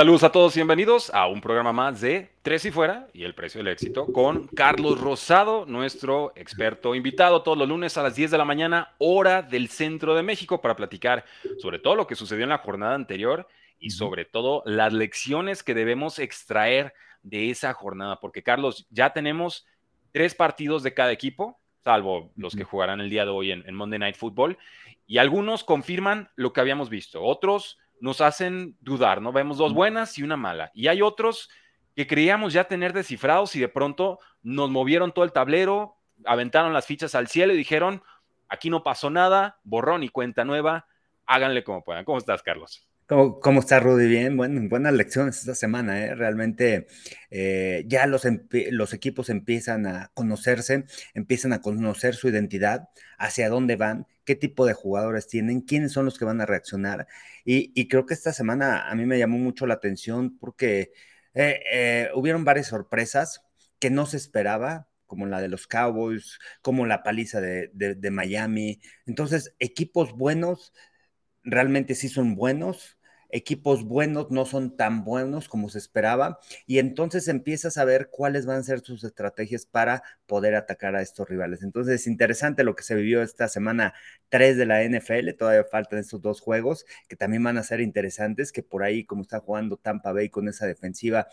Saludos a todos y bienvenidos a un programa más de Tres y Fuera y el precio del éxito con Carlos Rosado, nuestro experto invitado todos los lunes a las 10 de la mañana, hora del centro de México, para platicar sobre todo lo que sucedió en la jornada anterior y sobre todo las lecciones que debemos extraer de esa jornada. Porque Carlos, ya tenemos tres partidos de cada equipo, salvo los que jugarán el día de hoy en, en Monday Night Football, y algunos confirman lo que habíamos visto, otros nos hacen dudar, ¿no? Vemos dos buenas y una mala. Y hay otros que creíamos ya tener descifrados y de pronto nos movieron todo el tablero, aventaron las fichas al cielo y dijeron, aquí no pasó nada, borrón y cuenta nueva, háganle como puedan. ¿Cómo estás, Carlos? ¿Cómo, ¿Cómo, está Rudy? Bien, bueno, buenas lecciones esta semana, ¿eh? realmente eh, ya los, equipos empiezan a conocerse, empiezan a conocer su identidad, hacia dónde van, qué tipo de jugadores tienen, quiénes son los que van a reaccionar. Y, creo que esta semana a mí me llamó mucho la atención porque eh, eh, hubieron varias sorpresas que no se esperaba, como la de los Cowboys, como la paliza de Miami. Entonces, equipos buenos realmente sí son buenos, equipos buenos no son tan buenos como se esperaba y entonces empiezas a ver cuáles van a ser sus estrategias para poder atacar a estos rivales. Entonces es interesante lo que se vivió esta semana 3 de la NFL, todavía faltan estos dos juegos que también van a ser interesantes, que por ahí como está jugando Tampa Bay con esa defensiva,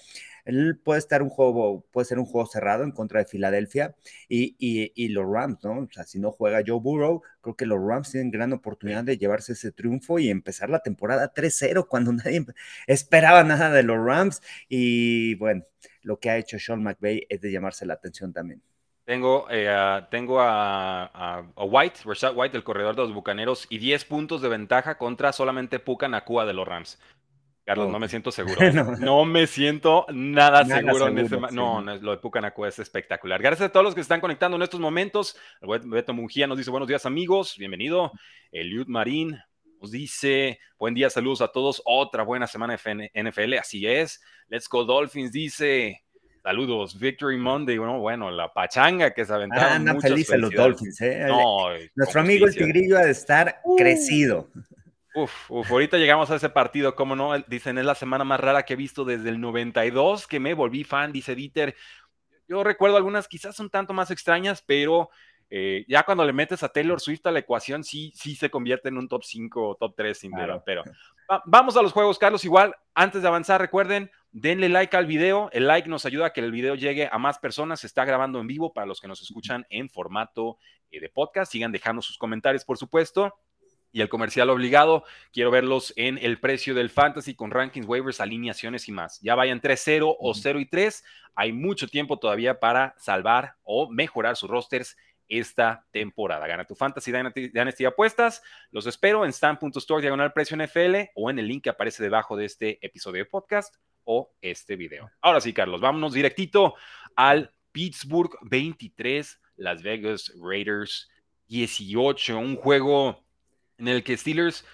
él puede estar un juego, puede ser un juego cerrado en contra de Filadelfia y, y, y los Rams, ¿no? O sea, si no juega Joe Burrow, creo que los Rams tienen gran oportunidad de llevarse ese triunfo y empezar la temporada 3-0 cuando nadie esperaba nada de los Rams. Y bueno, lo que ha hecho Sean McVay es de llamarse la atención también. Tengo, eh, a, tengo a, a, a, White, Rashad White, el corredor de los Bucaneros, y 10 puntos de ventaja contra solamente Puka Nakua de los Rams. Carlos, oh. no me siento seguro. no. no. me siento nada, nada seguro, en ese. Sí. No, no, lo de Pucanacua es espectacular. Gracias a todos los que se están conectando en estos momentos. Beto Mungía nos dice buenos días, amigos. Bienvenido. Eliud Marín nos dice buen día, saludos a todos. Otra buena semana de NFL. Así es. Let's Go Dolphins dice. Saludos, Victory Monday. Bueno, bueno, la pachanga que se aventaron. Ah, andan felices los Dolphins, ¿eh? No, Nuestro amigo el Tigrillo ha de estar uh. crecido. Uf, uf, ahorita llegamos a ese partido, ¿cómo no? Dicen, es la semana más rara que he visto desde el 92, que me volví fan, dice Dieter. Yo recuerdo algunas quizás un tanto más extrañas, pero eh, ya cuando le metes a Taylor Swift a la ecuación, sí, sí se convierte en un top 5 o top 3 sin duda. Claro. Pero va, vamos a los juegos, Carlos. Igual, antes de avanzar, recuerden, denle like al video. El like nos ayuda a que el video llegue a más personas. Se está grabando en vivo para los que nos escuchan en formato eh, de podcast. Sigan dejando sus comentarios, por supuesto y el comercial obligado. Quiero verlos en el precio del fantasy con rankings, waivers, alineaciones y más. Ya vayan 3-0 o 0 y 3. Hay mucho tiempo todavía para salvar o mejorar sus rosters esta temporada. Gana tu fantasy Dynasty apuestas. Los espero en stan.store diagonal precio NFL o en el link que aparece debajo de este episodio de podcast o este video. Ahora sí, Carlos, vámonos directito al Pittsburgh 23, Las Vegas Raiders 18. Un juego en el que Steelers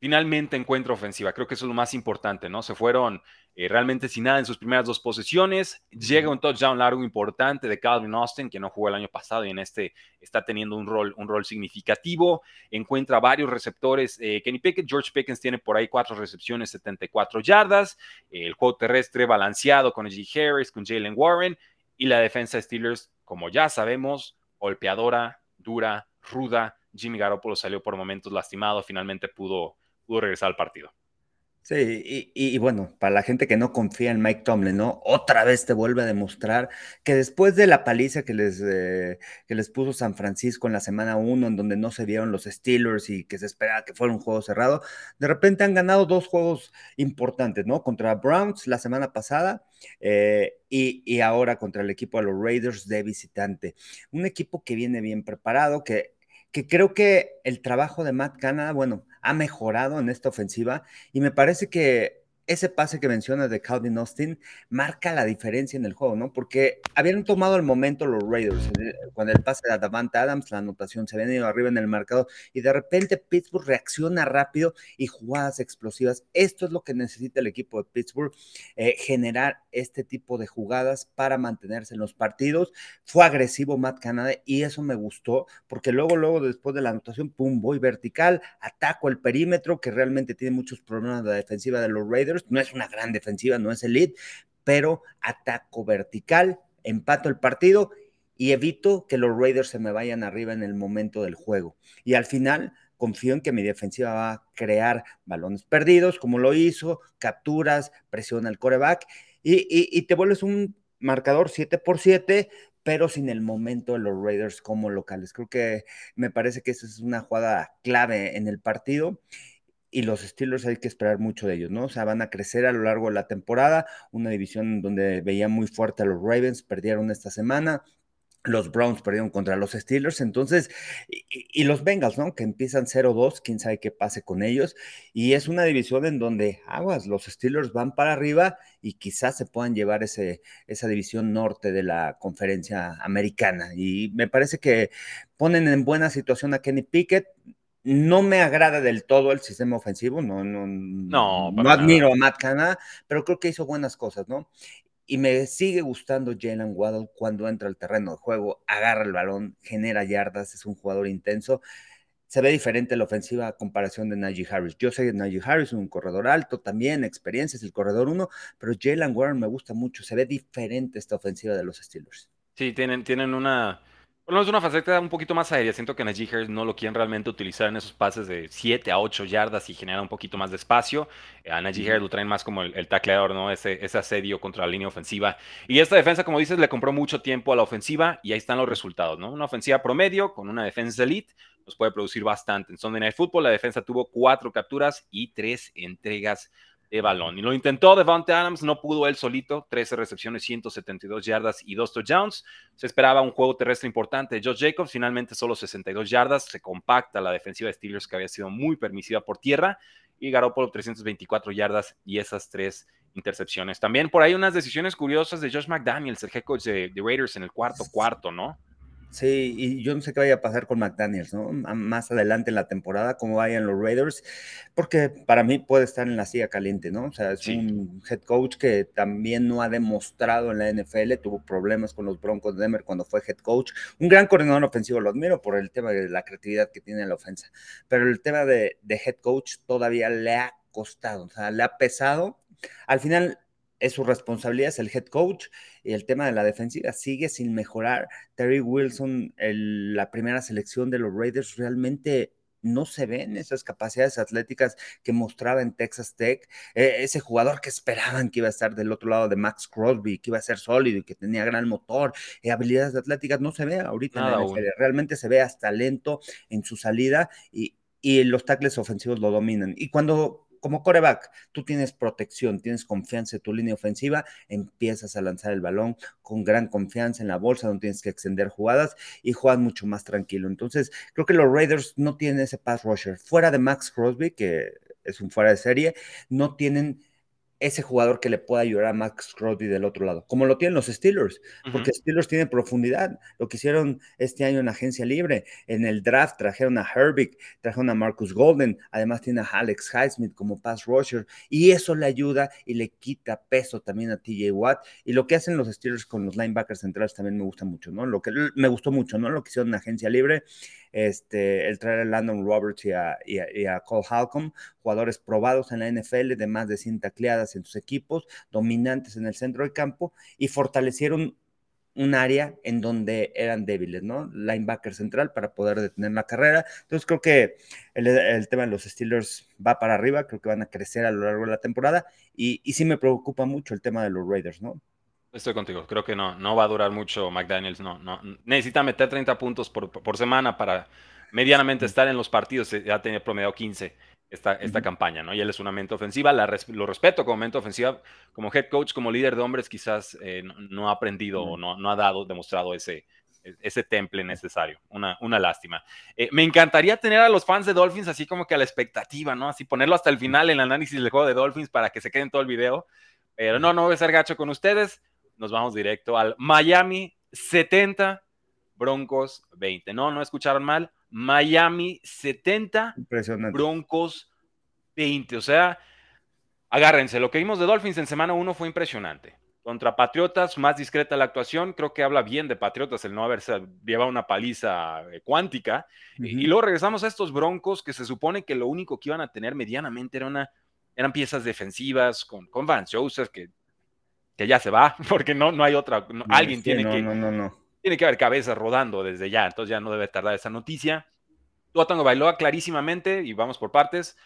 finalmente encuentra ofensiva. Creo que eso es lo más importante, ¿no? Se fueron eh, realmente sin nada en sus primeras dos posiciones. Llega un touchdown largo importante de Calvin Austin, que no jugó el año pasado y en este está teniendo un rol, un rol significativo. Encuentra varios receptores. Eh, Kenny Pickett, George Pickens tiene por ahí cuatro recepciones, 74 yardas. Eh, el juego terrestre balanceado con G. Harris, con Jalen Warren. Y la defensa de Steelers, como ya sabemos, golpeadora, dura, ruda. Jimmy Garoppolo salió por momentos lastimado, finalmente pudo, pudo regresar al partido. Sí, y, bueno, para la gente que no confía en Mike Tomlin, ¿no? Otra vez te vuelve a demostrar que después de la paliza que les, eh, que les puso San Francisco en la semana 1, en donde no se vieron los Steelers y que se esperaba que fuera un juego cerrado, de repente han ganado dos juegos importantes, ¿no? Contra Browns la semana pasada eh, y ahora contra el equipo de los Raiders de visitante. Un equipo que viene bien preparado, que que creo que el trabajo de Matt Canada, bueno, ha mejorado en esta ofensiva y me parece que ese pase que mencionas de Calvin Austin marca la diferencia en el juego, ¿no? Porque habían tomado el momento los Raiders, cuando el pase de Davante Adams, la anotación se habían ido arriba en el mercado y de repente Pittsburgh reacciona rápido y jugadas explosivas. Esto es lo que necesita el equipo de Pittsburgh, eh, generar este tipo de jugadas para mantenerse en los partidos. Fue agresivo Matt Canada y eso me gustó porque luego, luego después de la anotación, pum, voy vertical, ataco el perímetro que realmente tiene muchos problemas la defensiva de los Raiders No es una gran defensiva, no es elite, pero ataco vertical, empato el partido y evito que los Raiders se me vayan arriba en el momento del juego. Y al final confío en que mi defensiva va a crear balones perdidos, como lo hizo, capturas, presiona el coreback y, y te vuelves un marcador 7 por 7, pero sin el momento de los Raiders como locales. Creo que me parece que esa es una jugada clave en el partido y los Steelers hay que esperar mucho de ellos, ¿no? O sea, van a crecer a lo largo de la temporada, una división donde veía muy fuerte a los Ravens, perdieron esta semana, los Browns perdieron contra los Steelers, entonces, y, los Bengals, ¿no? Que empiezan 0-2, quién sabe qué pase con ellos, y es una división en donde, aguas, los Steelers van para arriba y quizás se puedan llevar ese, esa división norte de la conferencia americana, y me parece que ponen en buena situación a Kenny Pickett, no me agrada del todo el sistema ofensivo, no, no, no, no admiro a Matt Canada, pero creo que hizo buenas cosas, ¿no? y me sigue gustando Jalen Waddle cuando entra al terreno de juego, agarra el balón, genera yardas, es un jugador intenso. Se ve diferente la ofensiva a comparación de Najee Harris. Yo sé que Najee Harris es un corredor alto, también experiencia, es el corredor uno, pero Jalen Waddle me gusta mucho. Se ve diferente esta ofensiva de los Steelers. Sí, tienen, tienen una, bueno, es una faceta un poquito más aérea. Siento que Najee Harris no lo quieren realmente utilizar en esos pases de 7 a 8 yardas y genera un poquito más de espacio. Eh, a Najee Harris lo traen más como el, tacleador, ¿no? Ese, ese, asedio contra la línea ofensiva. Y esta defensa, como dices, le compró mucho tiempo a la ofensiva y ahí están los resultados, ¿no? Una ofensiva promedio con una defensa elite nos puede producir bastante. En Sunday Night Football la defensa tuvo cuatro capturas y tres entregas de balón. Y lo intentó Devante Adams, no pudo él solito, 13 recepciones, 172 yardas y 2 touchdowns. Se esperaba un juego terrestre importante de Josh Jacobs, finalmente solo 62 yardas, se compacta la defensiva de Steelers que había sido muy permisiva por tierra y Garoppolo 324 yardas y esas tres intercepciones. También por ahí unas decisiones curiosas de Josh McDaniels, el head coach de, de Raiders en el cuarto cuarto, ¿no? Sí, y yo no sé qué vaya a pasar con McDaniels, ¿no? Más adelante en la temporada, cómo vayan los Raiders, porque para mí puede estar en la silla caliente, ¿no? O sea, es un head coach que también no ha demostrado en la NFL, tuvo problemas con los Broncos de Denver cuando fue head coach. Un gran coordinador ofensivo, lo admiro por el tema de la creatividad que tiene en la ofensa, pero el tema de, de head coach todavía le ha costado, o sea, le ha pesado. Al final, es su responsabilidad, es el head coach y el tema de la defensiva sigue sin mejorar. Terry Wilson, la primera selección de los Raiders, realmente no se ven esas capacidades atléticas que mostraba en Texas Tech, e, ese jugador que esperaban que iba a estar del otro lado de Max Crosby, que iba a ser sólido y que tenía gran motor y habilidades atléticas, no se ve ahorita en la NFL. realmente se ve hasta lento en su salida y, y los tackles ofensivos lo dominan. Y cuando como coreback, tú tienes protección, tienes confianza en tu línea ofensiva, empiezas a lanzar el balón con gran confianza en la bolsa, no tienes que extender jugadas y juegas mucho más tranquilo. Entonces, creo que los Raiders no tienen ese pass rusher. Fuera de Max Crosby, que es un fuera de serie, no tienen ese jugador que le pueda ayudar a Max Crosby del otro lado, como lo tienen los Steelers, porque Steelers tienen profundidad. Lo que hicieron este año en agencia libre, en el draft trajeron a Herbig, trajeron a Marcus Golden, además tiene a Alex Highsmith como pass rusher, y eso le ayuda y le quita peso también a TJ Watt. Y lo que hacen los Steelers con los linebackers centrales también me gusta mucho, ¿no? Lo que me gustó mucho, ¿no? Lo que hicieron en agencia libre este, el traer a Landon Roberts y a, Cole Halcom, jugadores probados en la NFL de más de 100 tacleadas en sus equipos, dominantes en el centro del campo y fortalecieron un área en donde eran débiles, ¿no? Linebacker central para poder detener la carrera. Entonces creo que el, tema de los Steelers va para arriba, creo que van a crecer a lo largo de la temporada y, y sí me preocupa mucho el tema de los Raiders, ¿no? Estoy contigo, creo que no, no va a durar mucho McDaniels, no, no, necesita meter 30 puntos por, por semana para medianamente estar en los partidos, ya tenía promediado 15 esta, esta campaña, ¿no? Y él es una mente ofensiva, la lo respeto como mente ofensiva, como head coach, como líder de hombres, quizás eh, no, ha aprendido o no, no ha dado, demostrado ese, ese temple necesario. Una, una lástima. Eh, me encantaría tener a los fans de Dolphins así como que a la expectativa, ¿no? Así ponerlo hasta el final en el análisis del juego de Dolphins para que se queden todo el video. Pero no, no voy a ser gacho con ustedes nos vamos directo al Miami 70, Broncos 20. No, no escucharon mal. Miami 70, Broncos 20. O sea, agárrense. Lo que vimos de Dolphins en semana 1 fue impresionante. Contra Patriotas, más discreta la actuación. Creo que habla bien de Patriotas el no haberse llevado una paliza eh, cuántica. y, y luego regresamos a estos Broncos que se supone que lo único que iban a tener medianamente era una eran piezas defensivas con, con Vance Joseph, que, que ya se va, porque no, no hay otra, alguien tiene que... No, no, no. Tiene que haber cabezas rodando desde ya, entonces ya no debe tardar esa noticia. Tua Tango Bailoa clarísimamente, y vamos por partes,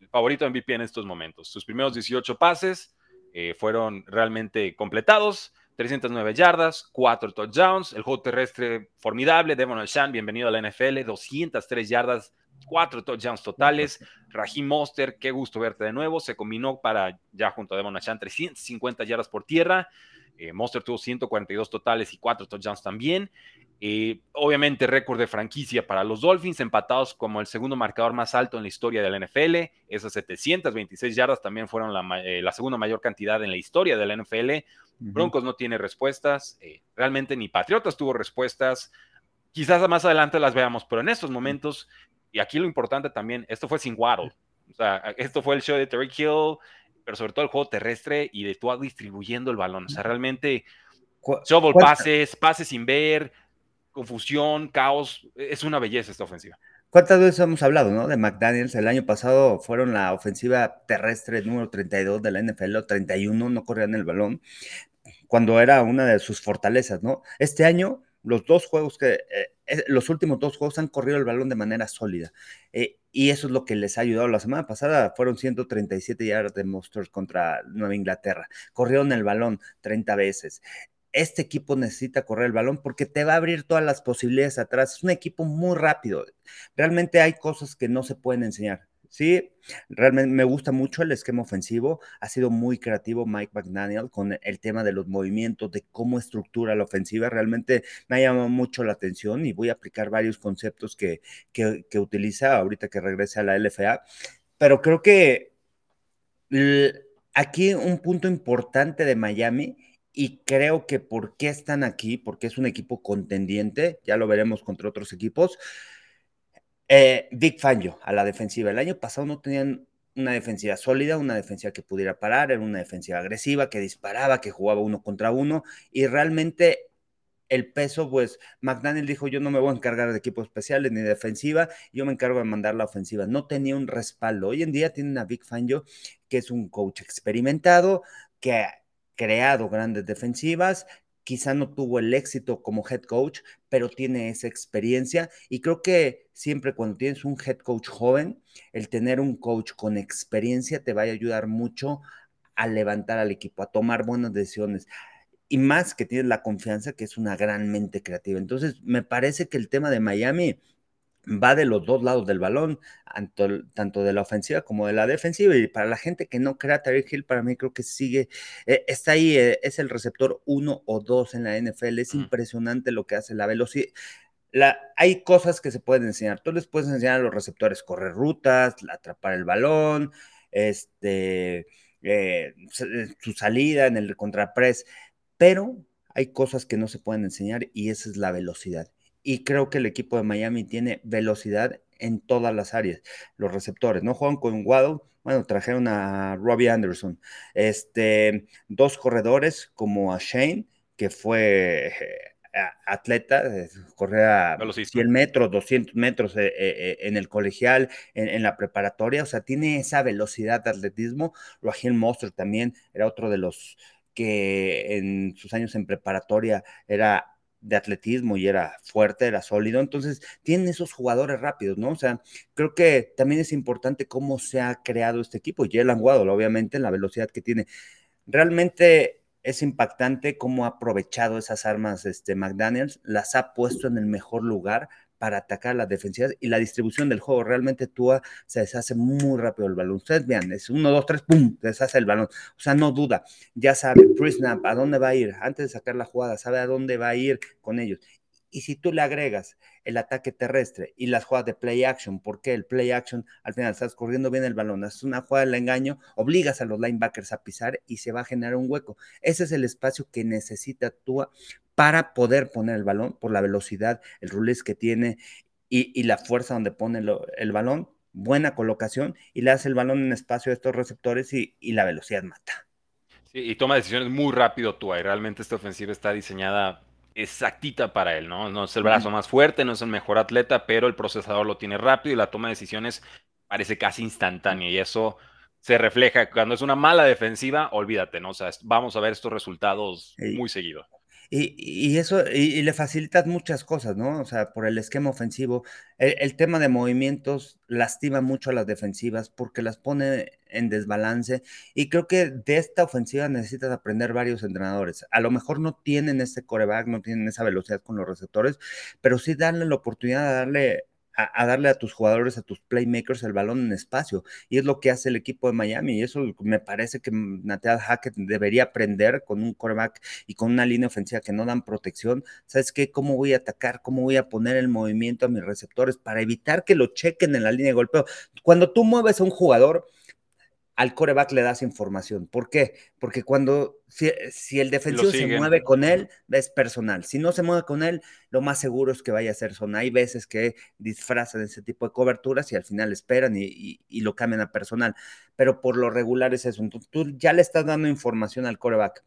el favorito MVP en estos momentos. Sus primeros 18 pases eh, fueron realmente completados. 309 yardas, 4 touchdowns, el juego terrestre formidable, Devon Alshan, bienvenido a la NFL, 203 yardas, 4 touchdowns totales, Raheem Monster, qué gusto verte de nuevo, se combinó para ya junto a Devon Alshan 350 yardas por tierra, eh, Monster tuvo 142 totales y 4 touchdowns también, eh, obviamente récord de franquicia para los Dolphins, empatados como el segundo marcador más alto en la historia de la NFL, esas 726 yardas también fueron la, eh, la segunda mayor cantidad en la historia de la NFL, Broncos no tiene respuestas, eh, realmente ni Patriotas tuvo respuestas. Quizás más adelante las veamos, pero en estos momentos, y aquí lo importante también, esto fue sin Waddle. O sea, esto fue el show de Terry Hill, pero sobre todo el juego terrestre y de tú distribuyendo el balón. O sea, realmente, shovel pases, pases sin ver, confusión, caos. Es una belleza esta ofensiva. ¿Cuántas veces hemos hablado, no? De McDaniels. El año pasado fueron la ofensiva terrestre número 32 de la NFL, o 31, no corrían el balón cuando era una de sus fortalezas, ¿no? Este año, los dos juegos que, eh, los últimos dos juegos han corrido el balón de manera sólida. Eh, y eso es lo que les ha ayudado. La semana pasada fueron 137 yardas de Monsters contra Nueva Inglaterra. Corrieron el balón 30 veces. Este equipo necesita correr el balón porque te va a abrir todas las posibilidades atrás. Es un equipo muy rápido. Realmente hay cosas que no se pueden enseñar. Sí, realmente me gusta mucho el esquema ofensivo. Ha sido muy creativo Mike McDaniel con el tema de los movimientos, de cómo estructura la ofensiva. Realmente me ha llamado mucho la atención y voy a aplicar varios conceptos que, que, utiliza ahorita que regrese a la LFA. Pero creo que aquí un punto importante de Miami y creo que por qué están aquí, porque es un equipo contendiente, ya lo veremos contra otros equipos, eh, Big Fangio a la defensiva. El año pasado no tenían una defensiva sólida, una defensiva que pudiera parar, era una defensiva agresiva, que disparaba, que jugaba uno contra uno y realmente el peso, pues McDaniel dijo, yo no me voy a encargar de equipos especiales ni defensiva, yo me encargo de mandar la ofensiva. No tenía un respaldo. Hoy en día tienen a Big Fangio, que es un coach experimentado, que ha creado grandes defensivas, quizá no tuvo el éxito como head coach, pero tiene esa experiencia y creo que siempre cuando tienes un head coach joven, el tener un coach con experiencia te va a ayudar mucho a levantar al equipo, a tomar buenas decisiones. Y más que tienes la confianza que es una gran mente creativa. Entonces, me parece que el tema de Miami va de los dos lados del balón, tanto, de la ofensiva como de la defensiva. Y para la gente que no crea Terry Hill, para mí creo que sigue, eh, está ahí, eh, es el receptor uno o dos en la NFL. Es impresionante lo que hace la velocidad. La, hay cosas que se pueden enseñar. Tú les puedes enseñar a los receptores correr rutas, atrapar el balón, este, eh, su salida en el contrapress, pero hay cosas que no se pueden enseñar y esa es la velocidad y creo que el equipo de Miami tiene velocidad en todas las áreas. Los receptores, ¿no? Juegan con Waddle, bueno, trajeron a Robbie Anderson, este, dos corredores como a Shane, que fue eh, atleta, eh, corría 100 metros, 200 metros eh, en el colegial, en, la preparatoria, o sea, tiene esa velocidad de atletismo. Raheem Monster también era otro de los que en sus años en preparatoria era de atletismo y era fuerte, era sólido. Entonces, tienen esos jugadores rápidos, ¿no? O sea, creo que también es importante cómo se ha creado este equipo. Y Jalen Waddle, obviamente, en la velocidad que tiene. Realmente es impactante cómo ha aprovechado esas armas este McDaniels, las ha puesto en el mejor lugar para atacar las defensivas y la distribución del juego. Realmente Tua se deshace muy rápido el balón. Ustedes vean, es uno, dos, tres, pum, deshace el balón. O sea, no duda. Ya sabe, pre-snap, a dónde va a ir. Antes de sacar la jugada, sabe a dónde va a ir con ellos. Y si tú le agregas el ataque terrestre y las jugadas de play action, porque el play action al final estás corriendo bien el balón, haces una jugada del engaño, obligas a los linebackers a pisar y se va a generar un hueco. Ese es el espacio que necesita Tua para poder poner el balón por la velocidad, el release que tiene y, la fuerza donde pone el balón, buena colocación y le hace el balón en espacio a estos receptores y, la velocidad mata. Sí, y toma decisiones muy rápido tú, y realmente esta ofensiva está diseñada exactita para él, ¿no? No es el brazo más fuerte, no es el mejor atleta, pero el procesador lo tiene rápido y la toma de decisiones parece casi instantánea y eso se refleja. Cuando es una mala defensiva, olvídate, ¿no? O sea, vamos a ver estos resultados muy seguido. Y, eso, y, le facilitas muchas cosas, ¿no? O sea, por el esquema ofensivo, el, tema de movimientos lastima mucho a las defensivas porque las pone en desbalance. Y creo que de esta ofensiva necesitas aprender varios entrenadores. A lo mejor no tienen ese coreback, no tienen esa velocidad con los receptores, pero sí darle la oportunidad de darle a, darle a tus jugadores, a tus playmakers el balón en espacio. Y es lo que hace el equipo de Miami. Y eso me parece que Nathaniel Hackett debería aprender con un quarterback y con una línea ofensiva que no dan protección. ¿Sabes qué? ¿Cómo voy a atacar? ¿Cómo voy a poner el movimiento a mis receptores para evitar que lo chequen en la línea de golpeo? Cuando tú mueves a un jugador, al coreback le das información. ¿Por qué? Porque cuando, si, el defensivo se mueve con él, es personal. Si no se mueve con él, lo más seguro es que vaya a ser zona. Hay veces que disfrazan ese tipo de coberturas y al final esperan y, lo cambian a personal. Pero por lo regular es eso. tú ya le estás dando información al coreback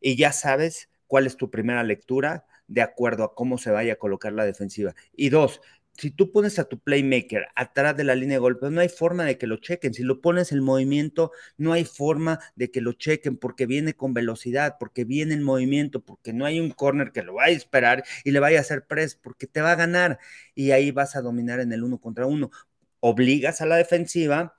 y ya sabes cuál es tu primera lectura de acuerdo a cómo se vaya a colocar la defensiva. Y dos, si tú pones a tu playmaker atrás de la línea de golpe, no hay forma de que lo chequen. Si lo pones en movimiento, no hay forma de que lo chequen porque viene con velocidad, porque viene en movimiento, porque no hay un corner que lo vaya a esperar y le vaya a hacer press, porque te va a ganar y ahí vas a dominar en el uno contra uno. Obligas a la defensiva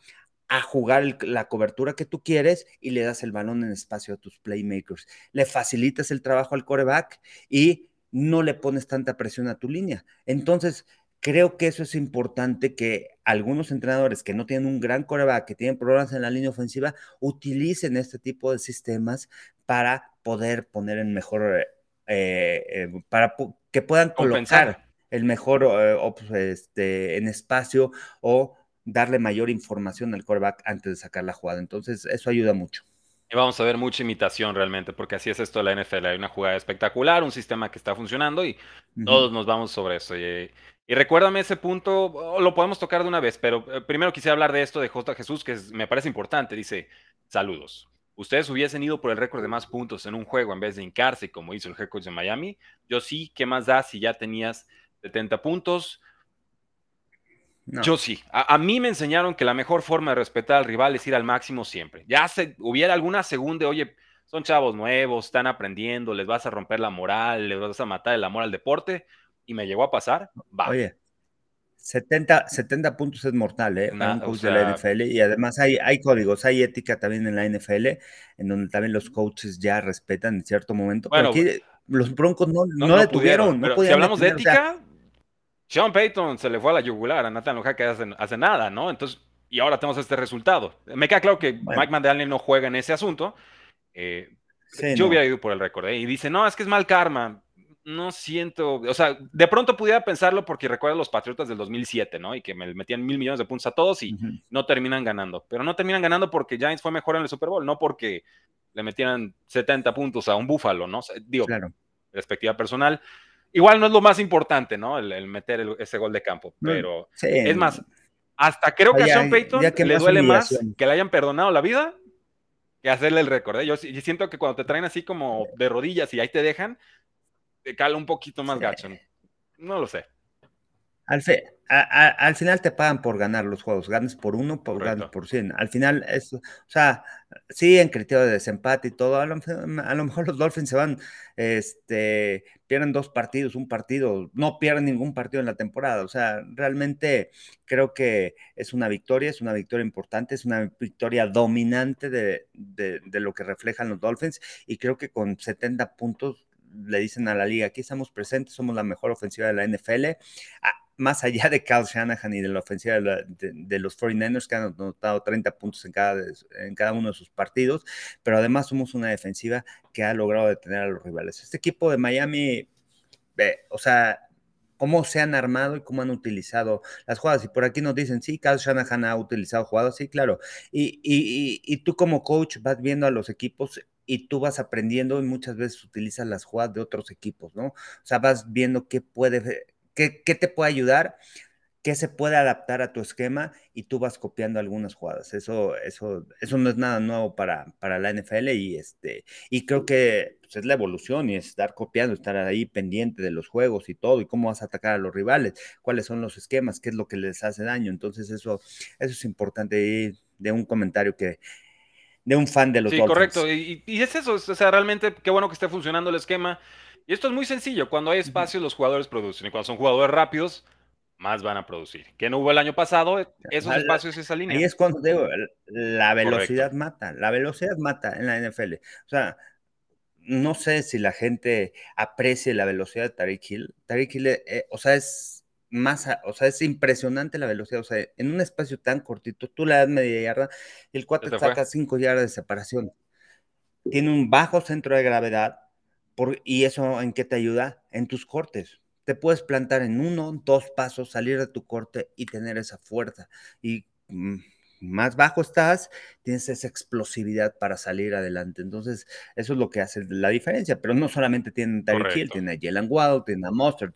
a jugar la cobertura que tú quieres y le das el balón en espacio a tus playmakers. Le facilitas el trabajo al coreback y no le pones tanta presión a tu línea. Entonces, Creo que eso es importante que algunos entrenadores que no tienen un gran coreback, que tienen problemas en la línea ofensiva, utilicen este tipo de sistemas para poder poner en mejor, eh, eh, para que puedan colocar el mejor eh, este, en espacio o darle mayor información al coreback antes de sacar la jugada. Entonces, eso ayuda mucho. Y vamos a ver mucha imitación realmente, porque así es esto de la NFL. Hay una jugada espectacular, un sistema que está funcionando y todos nos vamos sobre eso. Y, y recuérdame ese punto, lo podemos tocar de una vez, pero eh, primero quisiera hablar de esto de J. Jesús, que me parece importante. Dice, saludos. Ustedes hubiesen ido por el récord de más puntos en un juego en vez de hincarse como hizo el head coach de Miami. Yo sí, ¿qué más da si ya tenías 70 puntos? Yo sí. A, mí me enseñaron que la mejor forma de respetar al rival es ir al máximo siempre. Ya se, hubiera alguna segunda, oye, son chavos nuevos, están aprendiendo, les vas a romper la moral, les vas a matar el amor al deporte y me llegó a pasar, va. Oye, 70, 70 puntos es mortal, ¿eh? un coach de la NFL. Y además hay, hay códigos, hay ética también en la NFL, en donde también los coaches ya respetan en cierto momento. Bueno, aquí los Broncos no, no, detuvieron. si hablamos de ética, Sean Payton se le fue a la yugular a Nathan Loja que hace, hace nada, ¿no? Entonces, y ahora tenemos este resultado. Me queda claro que Mike Mandalay no juega en ese asunto. Eh, yo hubiera ido por el récord. ¿eh? Y dice, no, es que es mal karma no siento, o sea, de pronto pudiera pensarlo porque recuerdo los Patriotas del 2007, ¿no? Y que me metían mil millones de puntos a todos y no terminan ganando. Pero no terminan ganando porque Giants fue mejor en el Super Bowl, no porque le metieran 70 puntos a un Búfalo, ¿no? digo, claro. perspectiva personal. Igual no es lo más importante, ¿no? El, meter ese gol de campo, pero es más, hasta creo que a Sean Payton le duele más que le hayan perdonado la vida que hacerle el récord. ¿eh? Yo, yo siento que cuando te traen así como de rodillas y ahí te dejan, te cala un poquito más gacho. No lo sé. Al, al, final te pagan por ganar los juegos, ganas por uno, por ganas por cien. Al final, es, o sea, sí, en criterio de desempate y todo, a lo, mejor los Dolphins se van, este, pierden dos partidos, un partido, no pierden ningún partido en la temporada. O sea, realmente creo que es una victoria, es una victoria importante, es una victoria dominante de, de, de lo que reflejan los Dolphins y creo que con 70 puntos le dicen a la liga, aquí estamos presentes, somos la mejor ofensiva de la NFL, ah, más allá de Kyle Shanahan y de la ofensiva de, los 49ers que han anotado 30 puntos en cada, en cada uno de sus partidos, pero además somos una defensiva que ha logrado detener a los rivales. Este equipo de Miami, o sea, cómo se han armado y cómo han utilizado las jugadas. Y por aquí nos dicen, sí, Kyle Shanahan ha utilizado jugadas, sí, claro. Y, y, y, tú como coach vas viendo a los equipos y tú vas aprendiendo y muchas veces utilizas las jugadas de otros equipos, ¿no? O sea, vas viendo qué puede, qué, qué te puede ayudar que se puede adaptar a tu esquema y tú vas copiando algunas jugadas. Eso, eso, eso no es nada nuevo para, para la NFL y, este, y creo que pues, es la evolución y es estar copiando, estar ahí pendiente de los juegos y todo y cómo vas a atacar a los rivales, cuáles son los esquemas, qué es lo que les hace daño. Entonces eso, eso es importante de un comentario que, de un fan de los Sí, correcto. Y, y, es eso, o sea, realmente qué bueno que esté funcionando el esquema. Y esto es muy sencillo. Cuando hay espacio, los jugadores producen. Y cuando son jugadores rápidos, más van a producir. Que no hubo el año pasado, esos espacios, esa línea. Ahí es cuando digo, la velocidad mata, la velocidad mata en la NFL. O sea, no sé si la gente aprecie la velocidad de Tariq Hill. Tariq Hill, eh, o sea, es más, o sea, es impresionante la velocidad. O sea, en un espacio tan cortito, tú le das media yarda y el cuate saca cinco yardas de separación. Tiene un bajo centro de gravedad. Por, ¿Y eso en qué te ayuda? En tus cortes te puedes plantar en uno, dos pasos, salir de tu corte y tener esa fuerza. Y mm, más bajo estás, tienes esa explosividad para salir adelante. Entonces, eso es lo que hace la diferencia. Pero no solamente tienen Tyreek Hill, tiene a Jalen Waddle, tiene a Monster,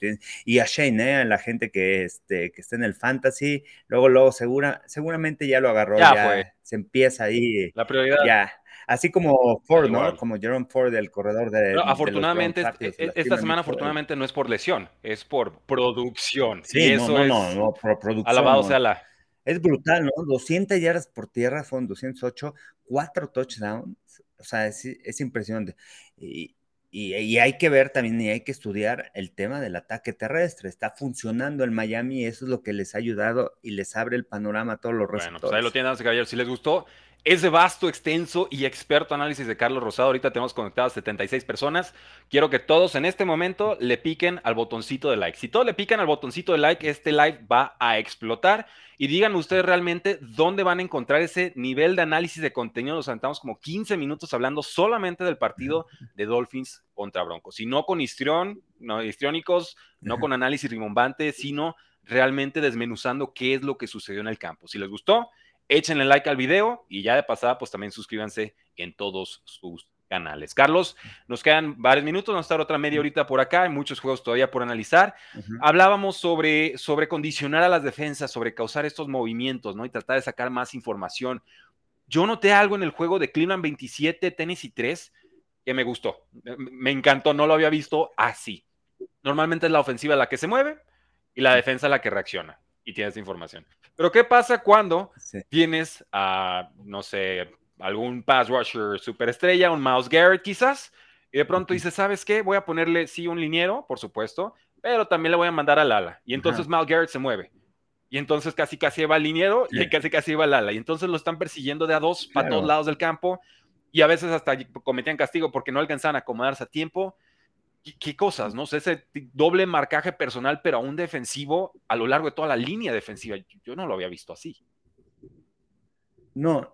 y a Shane, ¿eh? la gente que, este, que está en el fantasy. Luego, luego, segura, seguramente ya lo agarró. Ya, se empieza ahí. La prioridad. Ya, Así como Ford, ¿no? Como Jerome Ford, el corredor de. afortunadamente, e, esta semana, afortunadamente, no es por lesión, es por producción. Sí, eso no, no, no, por producción. Alabado sea la. Es brutal, ¿no? 200 yardas por tierra, fueron 208, cuatro touchdowns. O sea, es, es impresionante. Y, y, hay que ver también y hay que estudiar el tema del ataque terrestre. Está funcionando el Miami eso es lo que les ha ayudado y les abre el panorama a todos los receptores. Bueno, pues ahí lo tienen, caballero. Si les gustó, ese vasto, extenso y experto análisis de Carlos Rosado. Ahorita tenemos conectadas 76 personas. Quiero que todos en este momento le piquen al botoncito de like. Si todos le pican al botoncito de like, este live va a explotar. Y digan ustedes realmente dónde van a encontrar ese nivel de análisis de contenido. Nos sentamos como 15 minutos hablando solamente del partido de Dolphins contra Broncos. Y no con histrión, no histriónicos, no con análisis rimbombante, sino realmente desmenuzando qué es lo que sucedió en el campo. Si les gustó, échenle like al video y ya de pasada, pues también suscríbanse en todos sus canales. Carlos, nos quedan varios minutos, vamos a estar otra media horita por acá, hay muchos juegos todavía por analizar. Hablábamos sobre, sobre condicionar a las defensas, sobre causar estos movimientos, ¿no? Y tratar de sacar más información. Yo noté algo en el juego de Cleveland 27, Tennessee 3, que me gustó. Me encantó, no lo había visto así. Normalmente es la ofensiva la que se mueve y la defensa la que reacciona y tiene esa información. Pero ¿qué pasa cuando tienes a, no sé, algún pass rusher superestrella, un Mouse Garrett quizás, y de pronto dices, ¿sabes qué? Voy a ponerle, sí, un liniero, por supuesto, pero también le voy a mandar al ala. Y entonces Miles Garrett se mueve. Y entonces casi casi va al liniero y casi casi va al ala. Y entonces lo están persiguiendo de a dos para todos lados del campo. Y a veces hasta cometían castigo porque no alcanzaban a acomodarse a tiempo. ¿Qué, cosas, no? sé, ese doble marcaje personal, pero a un defensivo a lo largo de toda la línea defensiva. Yo no lo había visto así. No,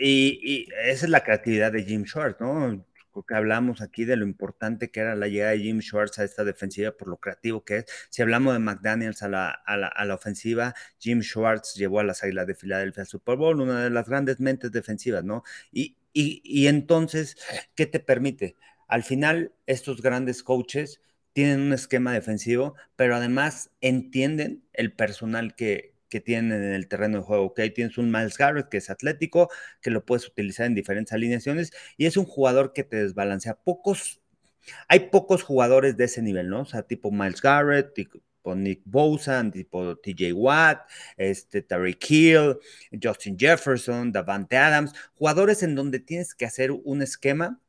y, esa es la creatividad de Jim Schwartz, ¿no? Porque hablamos aquí de lo importante que era la llegada de Jim Schwartz a esta defensiva, por lo creativo que es. Si hablamos de McDaniels a la, a la, a la ofensiva, Jim Schwartz llevó a las Águilas de Filadelfia al Super Bowl, una de las grandes mentes defensivas, ¿no? Y, y, y entonces, ¿qué te permite? Al final, estos grandes coaches tienen un esquema defensivo, pero además entienden el personal que, que tienen en el terreno de juego. Okay, tienes un Miles Garrett que es atlético, que lo puedes utilizar en diferentes alineaciones y es un jugador que te desbalancea. Pocos, hay pocos jugadores de ese nivel, ¿no? O sea, tipo Miles Garrett, tipo Nick Bosa, tipo TJ Watt, este, Tariq Hill, Justin Jefferson, Davante Adams, jugadores en donde tienes que hacer un esquema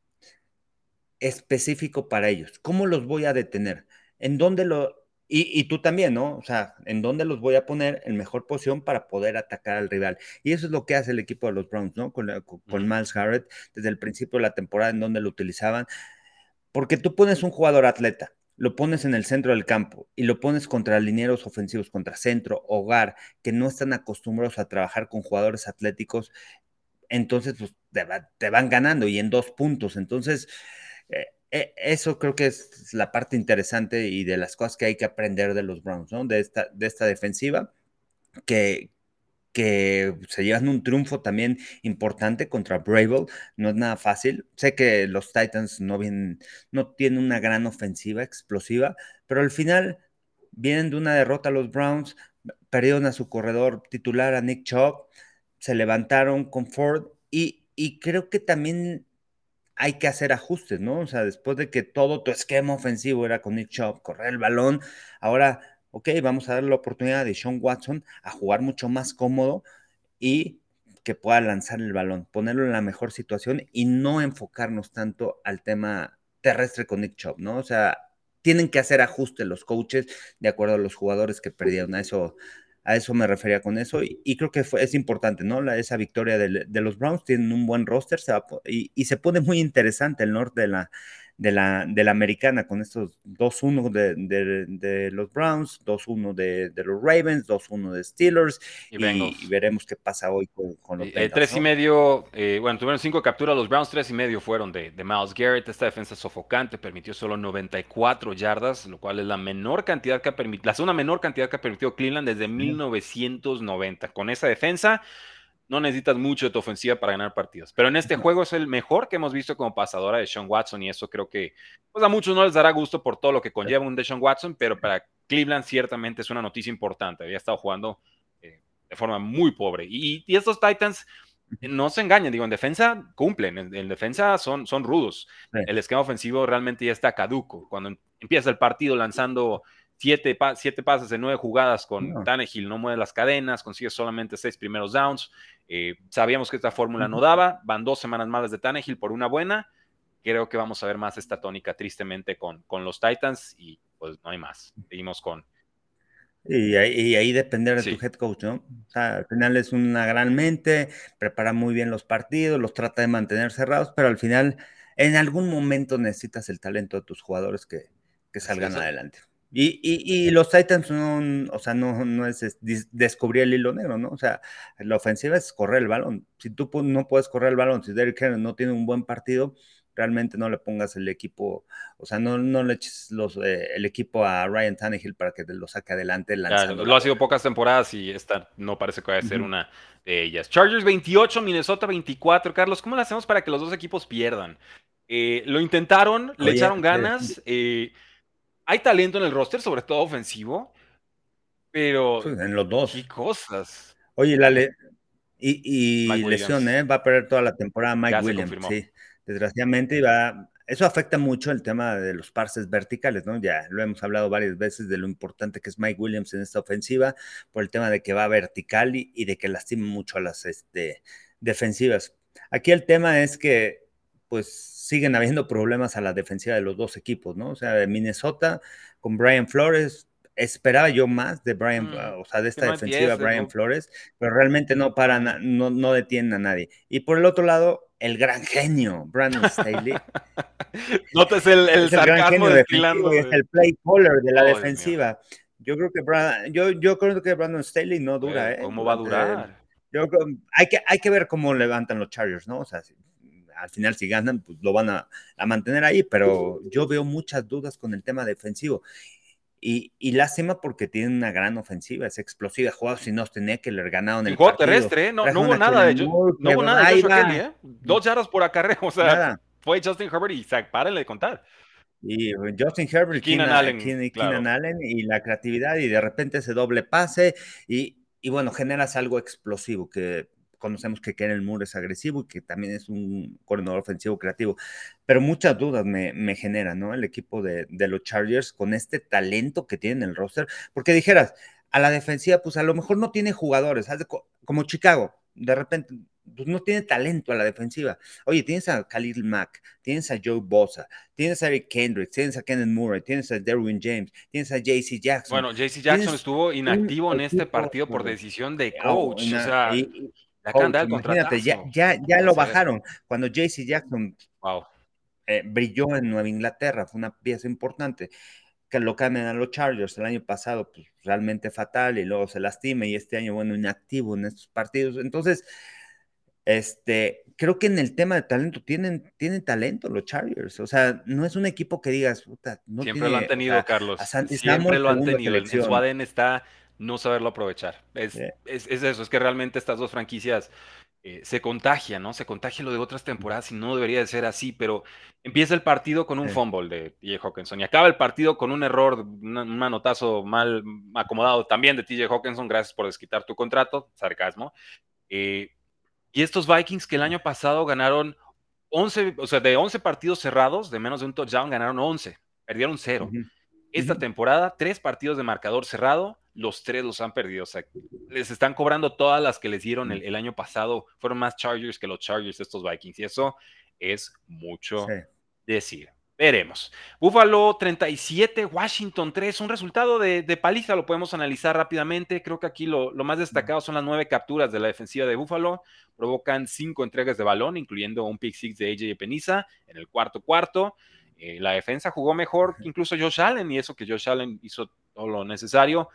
específico para ellos. ¿Cómo los voy a detener? ¿En dónde lo... Y, tú también, ¿no? O sea, ¿en dónde los voy a poner en mejor posición para poder atacar al rival? Y eso es lo que hace el equipo de los Browns, ¿no? Con, con, Miles Garrett, desde el principio de la temporada en donde lo utilizaban. Porque tú pones un jugador atleta, lo pones en el centro del campo y lo pones contra linieros ofensivos, contra centro, hogar, que no están acostumbrados a trabajar con jugadores atléticos, entonces pues, te van ganando y en dos puntos. Entonces, eh, eh, eso creo que es la parte interesante y de las cosas que hay que aprender de los Browns. De esta, de esta defensiva que, que se llevan un triunfo también importante contra Bravel. No es nada fácil. Sé que los Titans no, vienen, no tienen una gran ofensiva explosiva, pero al final vienen de una derrota los Browns, perdieron a su corredor titular, a Nick Chubb, se levantaron con Ford y, y creo que también hay que hacer ajustes, ¿no? O sea, después de que todo tu esquema ofensivo era con Nick Chubb, correr el balón, ahora, ok, vamos a darle la oportunidad a Sean Watson a jugar mucho más cómodo y que pueda lanzar el balón, ponerlo en la mejor situación y no enfocarnos tanto al tema terrestre con Nick Chubb, ¿no? O sea, tienen que hacer ajustes los coaches de acuerdo a los jugadores que perdieron. A eso, a eso me refería con eso. Y, creo que fue, es importante, ¿no? La, esa victoria de, los Browns tienen un buen roster y, y, se pone muy interesante el norte de la, de la, de la americana con estos 2-1 de, de, los Browns, 2-1 de, los Ravens, 2-1 de Steelers y, veremos qué pasa hoy con, los eh, Tres y medio, eh, bueno, tuvieron cinco capturas los Browns, tres y medio fueron de, de Miles Garrett. Esta defensa sofocante permitió solo 94 yardas, lo cual es la menor cantidad que ha permitido, la segunda menor cantidad que ha permitido Cleveland desde 1990. Con esa defensa no necesitas mucho de tu ofensiva para ganar partidos. Pero en este juego es el mejor que hemos visto como pasadora de Sean Watson y eso creo que pues a muchos no les dará gusto por todo lo que conlleva un de Sean Watson, pero para Cleveland ciertamente es una noticia importante. Había estado jugando eh, de forma muy pobre. Y, estos Titans no se engañan, digo, en defensa cumplen, en, defensa son, son rudos. El esquema ofensivo realmente ya está caduco. Cuando empieza el partido lanzando siete, siete pases en nueve jugadas con no. Tannehill, no mueve las cadenas, consigue solamente seis primeros downs. Eh, sabíamos que esta fórmula no daba, van dos semanas malas de Tannehill por una buena. Creo que vamos a ver más esta tónica tristemente con, con los Titans y pues no hay más. Seguimos con... Y ahí, ahí depender de tu head coach, ¿no? O sea, al final es una gran mente, prepara muy bien los partidos, los trata de mantener cerrados, pero al final en algún momento necesitas el talento de tus jugadores que, que salgan adelante. Y, y, los Titans no, o sea, no, no es, descubrir el hilo negro, ¿no? O sea, la ofensiva es correr el balón. Si tú no puedes correr el balón, si Derrick Henry no tiene un buen partido, realmente no le pongas el equipo, o sea, no, no le eches los, eh, el equipo a Ryan Tannehill para que lo saque adelante. lo ha sido pocas temporadas y esta no parece que vaya a ser una de ellas. Chargers 28, Minnesota 24. Carlos, ¿cómo lo hacemos para que los dos equipos pierdan? Eh, lo intentaron, le echaron ganas. Eh, hay talento en el roster, sobre todo ofensivo, pero. En los dos. ¿Qué cosas? Oye, la y, y lesión, ¿eh? Va a perder toda la temporada Mike Williams. Sí, desgraciadamente va. Eso afecta mucho el tema de los parses verticales, ¿no? Ya lo hemos hablado varias veces de lo importante que es Mike Williams en esta ofensiva, por el tema de que va vertical y, y de que lastima mucho a las este, defensivas. Aquí el tema es que, pues, siguen habiendo problemas a la defensiva de los dos equipos, ¿no? O sea, de Minnesota con Brian Flores, esperaba yo más de Brian, mm, o sea, de esta defensiva Brian Flores, pero realmente no para, no, no detienen a nadie. Y por el otro lado, el gran genio, Brandon Staley. Notas el, el, sarcasmo de Es el play caller de la defensiva. Yo creo que Brandon, yo, yo creo que Brandon Staley no dura, ¿eh? ¿Cómo va a durar? Yo, hay, que, hay que ver cómo levantan los Chargers, ¿no? O sea, al final si ganan, pues lo van a, mantener ahí, pero yo veo muchas dudas con el tema defensivo. Y, y, lástima porque tiene una gran ofensiva, es explosiva. Jugado si no tenía que le ganaron el juego terrestre, ¿eh? no, no, hubo nada de ellos. No hubo nada de Kelly, ¿eh? Dos yardas por acarreo, o sea, fue Justin Herbert y Zach, párenle de contar. Y Justin Herbert, Keenan, Allen, Keenan Allen y la creatividad y de repente ese doble pase y, y bueno, generas algo explosivo que conocemos que Kenneth Moore es agresivo y que también es un coordinador ofensivo creativo, pero muchas dudas me, me genera, ¿no? El equipo de, los Chargers con este talento que tiene en el roster, porque dijeras, a la defensiva, pues a lo mejor no tiene jugadores, como Chicago, de repente pues no tiene talento a la defensiva. Oye, tienes a Khalil Mack, tienes a Joe Bosa, tienes a Eric Kendricks, tienes a Kenneth Moore, tienes a Derwin James, tienes a JC Jackson. Bueno, JC Jackson estuvo inactivo en este partido por decisión de coach. o sea, imagínate, ya, ya, ya lo bajaron. Cuando JC Jackson eh, brilló en Nueva Inglaterra, fue una pieza importante. Que lo cambian a los Chargers el año pasado, pues realmente fatal, y luego se lastima, y este año, bueno, inactivo en estos partidos. Entonces, este, creo que en el tema de talento tienen, tienen talento los Chargers. O sea, no es un equipo que digas, puta, no Siempre lo han tenido, Carlos. Siempre lo han tenido. En su ADN está no saberlo aprovechar. Es, es, eso, es que realmente estas dos franquicias eh, se contagia, ¿no? Se contagia lo de otras temporadas y no debería de ser así, pero empieza el partido con un fumble de TJ Hawkinson y acaba el partido con un error, un, manotazo mal acomodado también de TJ Hawkinson, gracias por desquitar tu contrato, sarcasmo. Eh, y estos Vikings que el año pasado ganaron 11, o sea, de 11 partidos cerrados, de menos de un touchdown, ganaron 11, perdieron 0. Esta temporada, tres partidos de marcador cerrado, los tres los han perdido. O sea, les están cobrando todas las que les dieron el, año pasado. Fueron más Chargers que los Chargers estos Vikings. Y eso es mucho decir. Veremos. Buffalo 37, Washington 3. Un resultado de, paliza, lo podemos analizar rápidamente. Creo que aquí lo, más destacado son las nueve capturas de la defensiva de Buffalo. Provocan cinco entregas de balón, incluyendo un pick six de AJ Peniza en el cuarto cuarto. Eh, la defensa jugó mejor que incluso Josh Allen, y eso que Josh Allen hizo todo lo necesario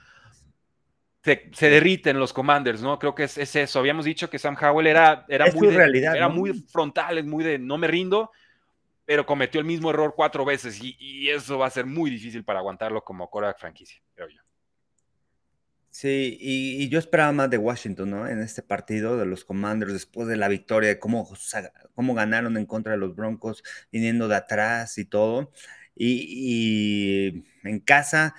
se, derriten los commanders, ¿no? Creo que es, eso. Habíamos dicho que Sam Howell era, era, muy, era muy frontal, muy de no me rindo, pero cometió el mismo error cuatro veces y, eso va a ser muy difícil para aguantarlo como Korak franquicia, creo yo. Sí, y, yo esperaba más de Washington, ¿no? En este partido de los Commanders, después de la victoria, cómo, cómo ganaron en contra de los Broncos, viniendo de atrás y todo. y en casa,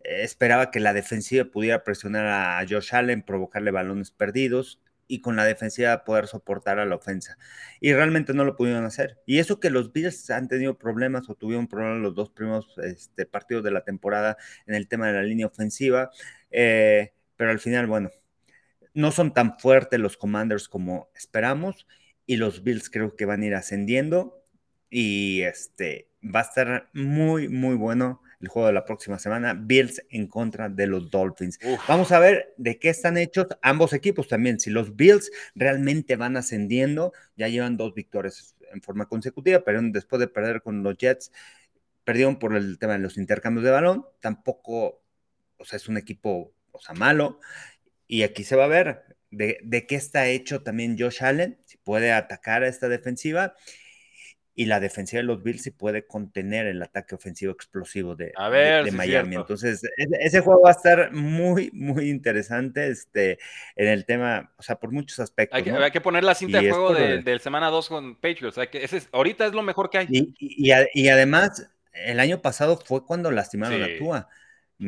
esperaba que la defensiva pudiera presionar a Josh Allen, provocarle balones perdidos y con la defensiva poder soportar a la ofensa. Y realmente no lo pudieron hacer. Y eso que los Bills han tenido problemas o tuvieron problemas los dos primeros este, partidos de la temporada en el tema de la línea ofensiva, eh, pero al final, bueno, no son tan fuertes los Commanders como esperamos y los Bills creo que van a ir ascendiendo y este va a estar muy, muy bueno el juego de la próxima semana, Bills en contra de los Dolphins. Vamos a ver de qué están hechos ambos equipos también. Si los Bills realmente van ascendiendo, ya llevan dos victorias en forma consecutiva, pero después de perder con los Jets, perdieron por el tema de los intercambios de balón, tampoco, o sea, es un equipo, o sea, malo, y aquí se va a ver de, de qué está hecho también Josh Allen, si puede atacar a esta defensiva y la defensiva de los Bills sí puede contener el ataque ofensivo explosivo de, Miami. Entonces, ese, juego va a estar muy, muy interesante este, en el tema, o sea, por muchos aspectos. Hay que, poner la cinta de juego del semana 2 con Patriots. que ese ahorita es lo mejor que hay. Y, y, además, el año pasado fue cuando lastimaron a Tua.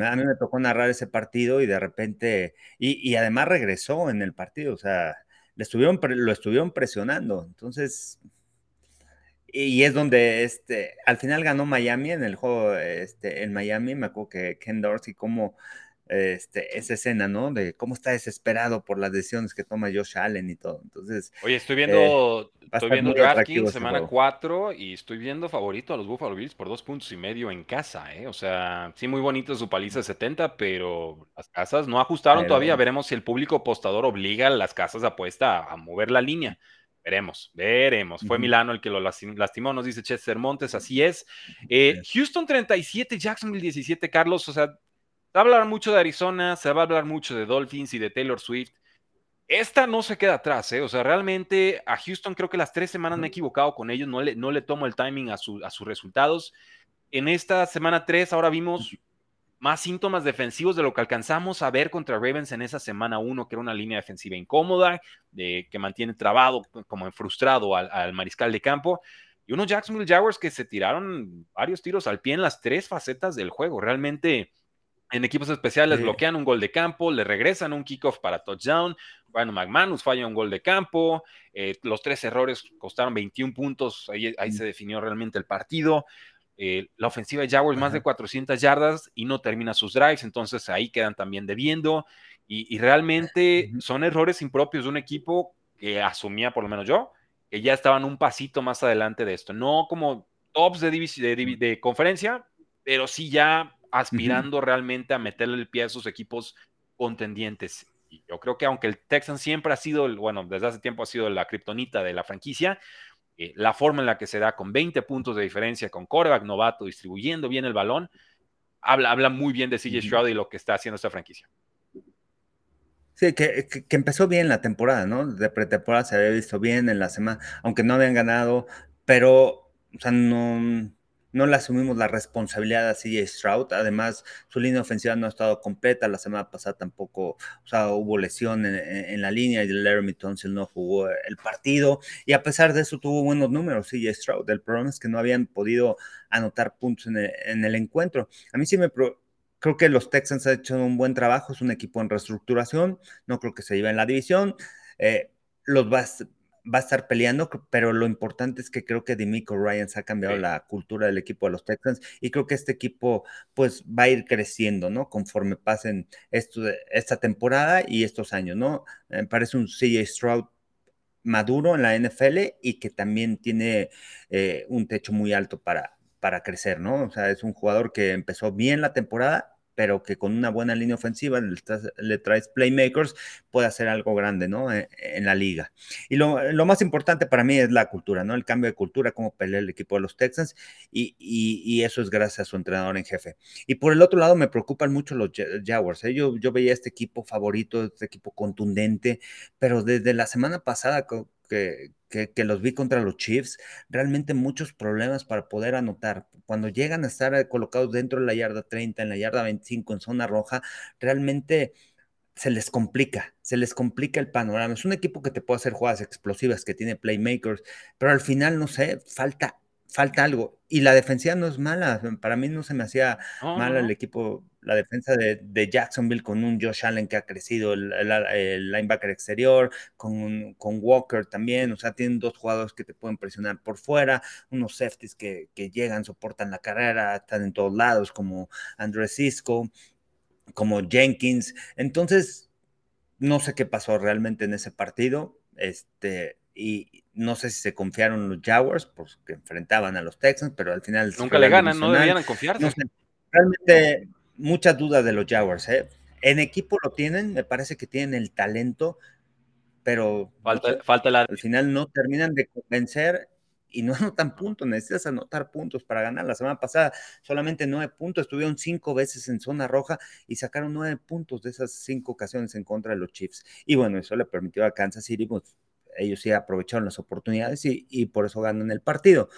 A mí me tocó narrar ese partido y de repente, y, además regresó en el partido, o sea, le estuvieron, lo estuvieron presionando. Entonces, y es donde este, al final ganó Miami en el juego este, en Miami. Me acuerdo que Ken Dorsey, como este, esa escena, ¿no? De cómo está desesperado por las decisiones que toma Josh Allen y todo. Entonces. Oye, estoy viendo, eh, estoy viendo DraftKings semana 4 y estoy viendo favorito a los Buffalo Bills por dos puntos y medio en casa, ¿eh? O sea, sí, muy bonito su paliza de 70, pero las casas no ajustaron todavía. Veremos si el público apostador obliga a las casas de apuesta a mover la línea. Veremos, veremos. Fue Milano el que lo lastimó, nos dice Chester Montes, así es. Eh, Houston 37, Jacksonville 17, Carlos. O sea, se va a hablar mucho de Arizona, se va a hablar mucho de Dolphins y de Taylor Swift. Esta no se queda atrás, ¿eh? O sea, realmente a Houston creo que las tres semanas me he equivocado con ellos, no le, no le tomo el timing a, a sus resultados. En esta semana 3 ahora vimos más síntomas defensivos de lo que alcanzamos a ver contra Ravens en esa semana 1, que era una línea defensiva incómoda, de, que mantiene trabado, como frustrado al, mariscal de campo. Y unos Jacksonville Jaguars que se tiraron varios tiros al pie en las tres facetas del juego. Realmente en equipos especiales bloquean un gol de campo, le regresan un kickoff para touchdown. Bueno, McManus falla un gol de campo. Eh, los tres errores costaron 21 puntos. Ahí, ahí se definió realmente el partido. Eh, la ofensiva de Jaguars más de 400 yardas y no termina sus drives, entonces ahí quedan también debiendo. Y, realmente son errores impropios de un equipo que asumía, por lo menos yo, que ya estaban un pasito más adelante de esto, no como tops de, de, conferencia, pero sí ya aspirando realmente a meterle el pie a esos equipos contendientes. Y yo creo que aunque el Texan siempre ha sido, bueno, desde hace tiempo ha sido la kriptonita de la franquicia, eh, la forma en la que se da con 20 puntos de diferencia, con coreback novato, distribuyendo bien el balón, habla, habla muy bien de CJ Stroud y lo que está haciendo esta franquicia. Sí, que, empezó bien la temporada, ¿no? De pretemporada se había visto bien en la semana, aunque no habían ganado, pero, o sea, no, no le asumimos la responsabilidad a CJ Stroud. Además, su línea ofensiva no ha estado completa. La semana pasada tampoco, o sea, hubo lesión en, la línea y Laramie Tunsil no jugó el partido. Y a pesar de eso, tuvo buenos números CJ Stroud. El problema es que no habían podido anotar puntos en el, encuentro. A mí sí me. creo que los Texans han hecho un buen trabajo. Es un equipo en reestructuración. No creo que se lleve en la división. Eh, los va, va a estar peleando, pero lo importante es que creo que Demico Ryans ha cambiado la cultura del equipo de los Texans y creo que este equipo pues va a ir creciendo, ¿no? Conforme pasen esto, esta temporada y estos años, ¿no? Me parece un CJ Stroud maduro en la NFL y que también tiene eh, un techo muy alto para, para crecer, ¿no? O sea, es un jugador que empezó bien la temporada pero que con una buena línea ofensiva le, traes playmakers, puede hacer algo grande, ¿no? E, en, la liga. Y lo, más importante para mí es la cultura, ¿no? El cambio de cultura, cómo pelea el equipo de los Texans, y, eso es gracias a su entrenador en jefe. Y por el otro lado, me preocupan mucho los Jaguars. ¿eh? Yo, yo veía este equipo favorito, este equipo contundente, pero desde la semana pasada que, que, los vi contra los Chiefs, realmente muchos problemas para poder anotar. Cuando llegan a estar eh, colocados dentro de la yarda 30, en la yarda 25, en zona roja, realmente se les complica, se les complica el panorama. Es un equipo que te puede hacer jugadas explosivas, que tiene playmakers, pero al final, no sé, falta falta algo. Y la defensiva no es mala. Para mí no se me hacía mal el equipo, la defensa de, Jacksonville con un Josh Allen que ha crecido, el, linebacker exterior, con, con, Walker también. O sea, tienen dos jugadores que te pueden presionar por fuera, unos safeties que, llegan, soportan la carrera, están en todos lados, como Andrés Cisco, como Jenkins. Entonces, no sé qué pasó realmente en ese partido. Este, y no sé si se confiaron los Jaguars, porque pues, enfrentaban a los Texans, pero al final... Nunca le ganan, no deberían confiarse. realmente muchas dudas de los Jaguars. ¿eh? En equipo lo tienen, me parece que tienen el talento, pero falta, falta la... al final no terminan de convencer y no anotan puntos, necesitas anotar puntos para ganar. La semana pasada solamente nueve puntos, estuvieron cinco veces en zona roja y sacaron nueve puntos de esas cinco ocasiones en contra de los Chiefs. Y bueno, eso le permitió a Kansas City pues, ellos sí aprovecharon las oportunidades y, por eso ganan el partido.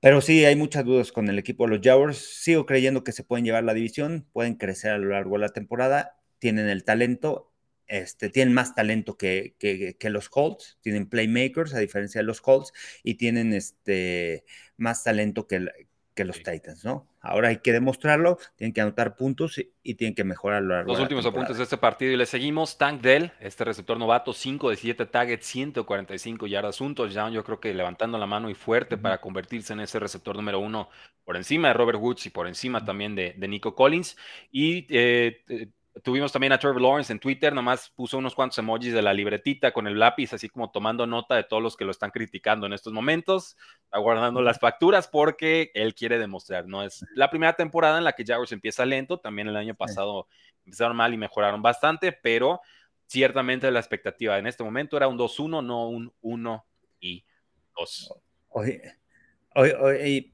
Pero sí, hay muchas dudas con el equipo de los Jaguars. Sigo creyendo que se pueden llevar la división, pueden crecer a lo largo de la temporada, tienen el talento, este, tienen más talento que, que, los Colts, tienen playmakers a diferencia de los Colts y tienen este, más talento que, que los Titans, ¿no? Ahora hay que demostrarlo, tienen que anotar puntos y, tienen que mejorar lo Los últimos apuntes de este partido y le seguimos. Tank Dell, este receptor novato, 5 de 7 targets, 145 yardas, un touchdown. Yo creo que levantando la mano y fuerte para convertirse en ese receptor número uno por encima de Robert Woods y por encima también de, de Nico Collins. Y eh, eh Tuvimos también a Trevor Lawrence en Twitter, nomás puso unos cuantos emojis de la libretita con el lápiz, así como tomando nota de todos los que lo están criticando en estos momentos, aguardando las facturas porque él quiere demostrar, ¿no? Es la primera temporada en la que Jaguars empieza lento, también el año pasado empezaron mal y mejoraron bastante, pero ciertamente la expectativa en este momento era un 2-1, no un 1 y 2. Oye,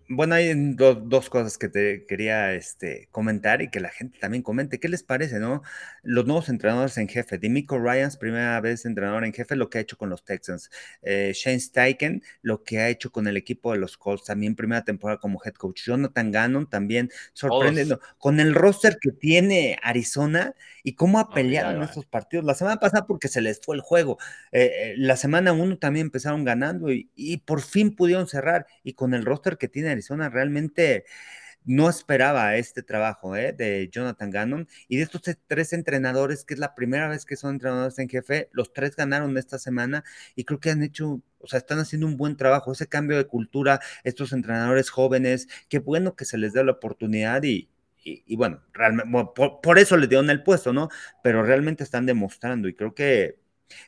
bueno, hay dos cosas que te quería este, comentar y que la gente también comente. ¿Qué les parece, no? Los nuevos entrenadores en jefe. Dimico Ryans, primera vez entrenador en jefe, lo que ha hecho con los Texans. Eh, Shane Steichen, lo que ha hecho con el equipo de los Colts, también primera temporada como head coach. Jonathan Gannon, también sorprendiendo. Con el roster que tiene Arizona y cómo ha peleado en estos partidos. La semana pasada porque se les fue el juego. Eh, eh, la semana uno también empezaron ganando y, y por fin pudieron cerrar. Y con el roster que tiene Arizona, realmente no esperaba este trabajo ¿eh? de Jonathan Gannon. Y de estos tres entrenadores, que es la primera vez que son entrenadores en jefe, los tres ganaron esta semana y creo que han hecho, o sea, están haciendo un buen trabajo. Ese cambio de cultura, estos entrenadores jóvenes, qué bueno que se les dé la oportunidad y, bueno, realmente, por, eso les dieron el puesto, ¿no? Pero realmente están demostrando y creo que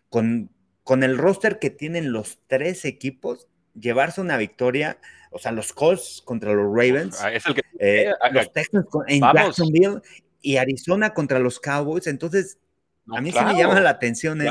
con, con el roster que tienen los tres equipos, llevarse una victoria, o sea, los Colts contra los Ravens, ah, es el que, eh, los Texans en Jacksonville y Arizona contra los Cowboys, entonces a mí sí me llama la atención eso,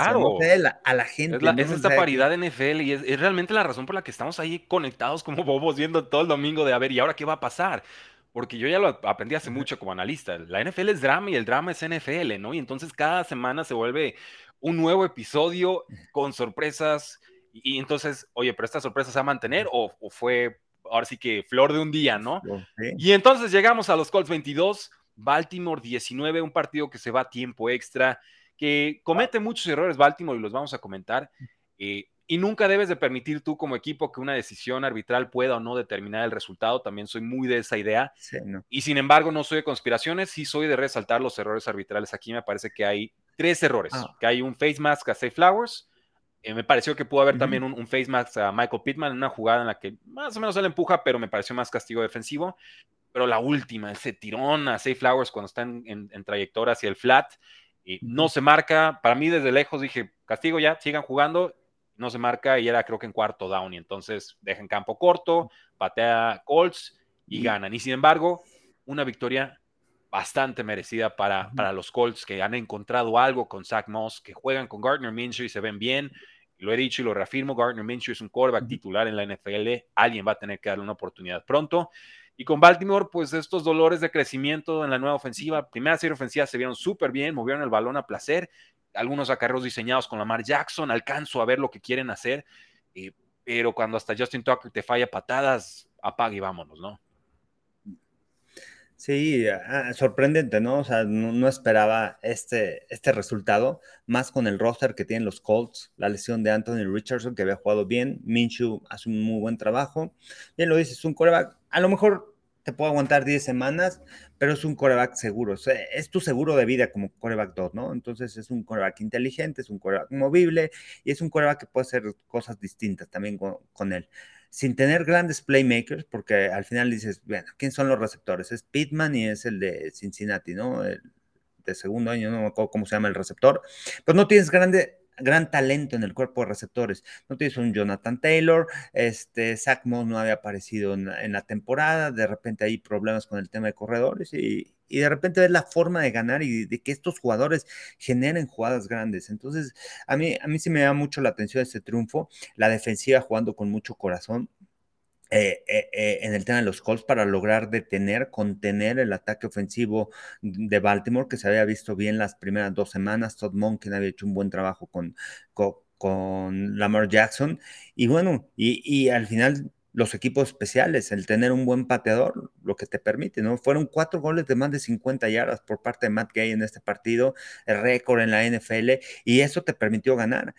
a la gente. Es, esta paridad de NFL y es, realmente la razón por la que estamos ahí conectados como bobos viendo todo el domingo de a ver, ¿y ahora qué va a pasar? Porque yo ya lo aprendí hace mucho como analista. La NFL es drama y el drama es NFL, ¿no? Y entonces cada semana se vuelve un nuevo episodio con sorpresas, y, entonces, oye, pero esta sorpresa se va a mantener o, fue ahora sí que flor de un día, ¿no? Y entonces llegamos a los Colts 22, Baltimore 19, un partido que se va a tiempo extra, que comete muchos errores Baltimore y los vamos a comentar. Eh, y nunca debes de permitir tú como equipo que una decisión arbitral pueda o no determinar el resultado. También soy muy de esa idea. Y sin embargo, no soy de conspiraciones, sí soy de resaltar los errores arbitrales. Aquí me parece que hay tres errores. Ah. Que hay un face mask a Safe Flowers. Eh, me pareció que pudo haber también un, face mask a Michael Pittman en una jugada en la que más o menos él empuja, pero me pareció más castigo defensivo. Pero la última, ese tirón a Safe Flowers cuando está en, trayectoria hacia el flat, y no se marca. Para mí, desde lejos dije, castigo ya, sigan jugando no se marca y era creo que en cuarto down y entonces dejan campo corto, patea Colts y ganan. Y sin embargo, una victoria bastante merecida para, para los Colts que han encontrado algo con Zach Moss, que juegan con Gardner Minshew y se ven bien. Lo he dicho y lo reafirmo, Gardner Minshew es un quarterback titular en la NFL, alguien va a tener que darle una oportunidad pronto. Y con Baltimore, pues estos dolores de crecimiento en la nueva ofensiva, primera serie ofensiva se vieron súper bien, movieron el balón a placer algunos acarreos diseñados con Lamar Jackson, alcanzo a ver lo que quieren hacer, eh, pero cuando hasta Justin Tucker te falla patadas, apague y vámonos, ¿no? Sí, ah, sorprendente, ¿no? O sea, no, esperaba este, este resultado, más con el roster que tienen los Colts, la lesión de Anthony Richardson, que había jugado bien, Minshew hace un muy buen trabajo, bien lo dices, un coreback, a lo mejor te puedo aguantar 10 semanas, pero es un coreback seguro. es tu seguro de vida como coreback 2, ¿no? Entonces es un coreback inteligente, es un coreback movible y es un coreback que puede hacer cosas distintas también con, él. Sin tener grandes playmakers, porque al final dices, bueno, ¿quién son los receptores? Es Pittman y es el de Cincinnati, ¿no? El de segundo año, no me acuerdo cómo se llama el receptor. Pero no tienes grande, gran talento en el cuerpo de receptores. No tienes un Jonathan Taylor, este, Zach Moss no había aparecido en, la temporada, de repente hay problemas con el tema de corredores y, de repente ves la forma de ganar y de que estos jugadores generen jugadas grandes. Entonces, a mí, a mí sí me da mucho la atención este triunfo, la defensiva jugando con mucho corazón, eh, eh, eh, en el tema de los Colts para lograr detener, contener el ataque ofensivo de Baltimore, que se había visto bien las primeras dos semanas. Todd Monken había hecho un buen trabajo con, con, Lamar Jackson. Y bueno, y, al final los equipos especiales, el tener un buen pateador, lo que te permite, ¿no? Fueron cuatro goles de más de 50 yardas por parte de Matt Gay en este partido, el récord en la NFL, y eso te permitió ganar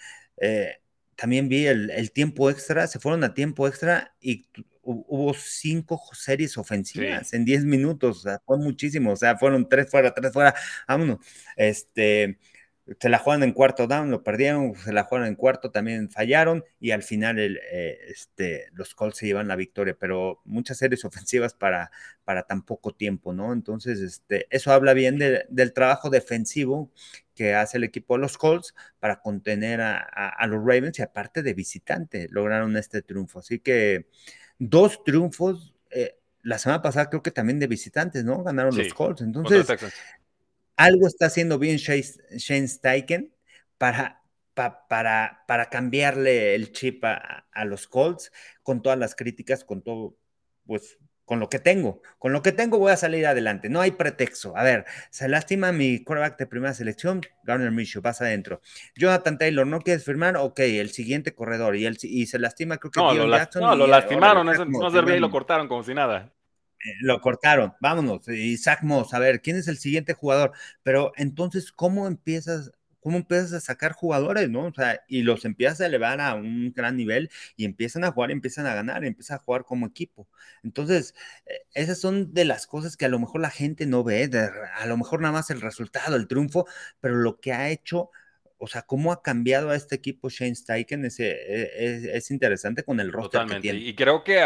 también vi el, tiempo extra, se fueron a tiempo extra y hubo cinco series ofensivas en diez minutos, o sea, fue muchísimo, o sea, fueron tres fuera, tres fuera, vámonos. Este, se la juegan en cuarto down, lo perdieron, se la jugaron en cuarto, también fallaron y al final el, eh, este, los Colts se llevan la victoria, pero muchas series ofensivas para, para tan poco tiempo, ¿no? Entonces, este, eso habla bien del trabajo defensivo que hace el equipo de los Colts para contener a, los Ravens y aparte de visitante lograron este triunfo. Así que dos triunfos. Eh, la semana pasada creo que también de visitantes, ¿no? Ganaron los Colts. Entonces, algo está haciendo bien Shane Steichen para, para, para cambiarle el chip a, los Colts con todas las críticas, con todo, pues con lo que tengo. Con lo que tengo voy a salir adelante. No hay pretexto. A ver, se lastima mi quarterback de primera selección, Garner Minshew, vas adentro. Jonathan Taylor, ¿no quieres firmar? Ok, el siguiente corredor. Y, el, y se lastima, creo que no, lo, Jackson. No, lo lastimaron, no servía y lo cortaron como si nada. Lo cortaron, vámonos. Zach Moss, a ver, ¿quién es el siguiente jugador? Pero entonces, ¿cómo empiezas cómo empiezas a sacar jugadores, ¿no? O sea, y los empiezas a elevar a un gran nivel y empiezan a jugar, empiezan a ganar, empiezan a jugar como equipo. Entonces, eh, esas son de las cosas que a lo mejor la gente no ve, a lo mejor nada más el resultado, el triunfo, pero lo que ha hecho o sea, cómo ha cambiado a este equipo Shane Steichen es, es, interesante con el roster Totalmente. que tiene. Y creo que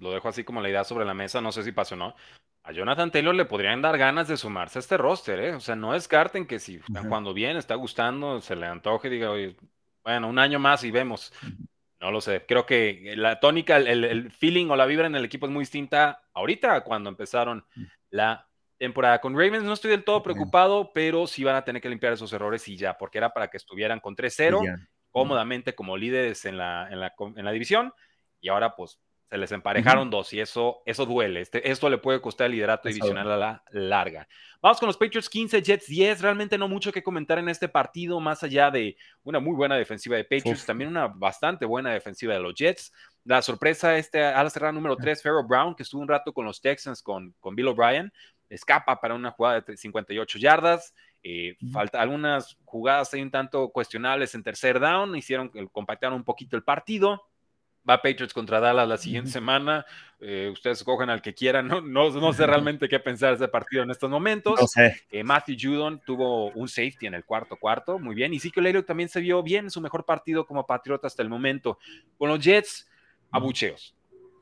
lo dejo así como la idea sobre la mesa, no sé si pasó o no. A Jonathan Taylor le podrían dar ganas de sumarse a este roster, ¿eh? O sea, no descarten que si cuando viene, está gustando, se le antoje, diga, oye, bueno, un año más y vemos. No lo sé. Creo que la tónica, el, el, feeling o la vibra en el equipo es muy distinta ahorita cuando empezaron la temporada. Con Ravens no estoy del todo preocupado, pero sí van a tener que limpiar esos errores y ya, porque era para que estuvieran con 3-0 cómodamente como líderes en la, en la, en la división y ahora pues se les emparejaron dos y eso, eso duele. Este, esto le puede costar el liderato divisional a la larga. Vamos con los Patriots 15, Jets 10. Realmente no mucho que comentar en este partido, más allá de una muy buena defensiva de Patriots, también una bastante buena defensiva de los Jets. la sorpresa, este ala cerrada número 3, Pharaoh Brown, que estuvo un rato con los Texans, con, con Bill O'Brien, escapa para una jugada de 58 yardas. Eh, falta algunas jugadas ahí un tanto cuestionables en tercer down, hicieron compactaron un poquito el partido. Va Patriots contra Dallas la siguiente semana. Eh, ustedes cogen al que quieran. No, no, sé realmente qué pensar de ese partido en estos momentos. Eh, Matthew Judon tuvo un safety en el cuarto cuarto. Muy bien. Y Ezekiel Elliott también se vio bien en su mejor partido como patriota hasta el momento. Con los Jets, abucheos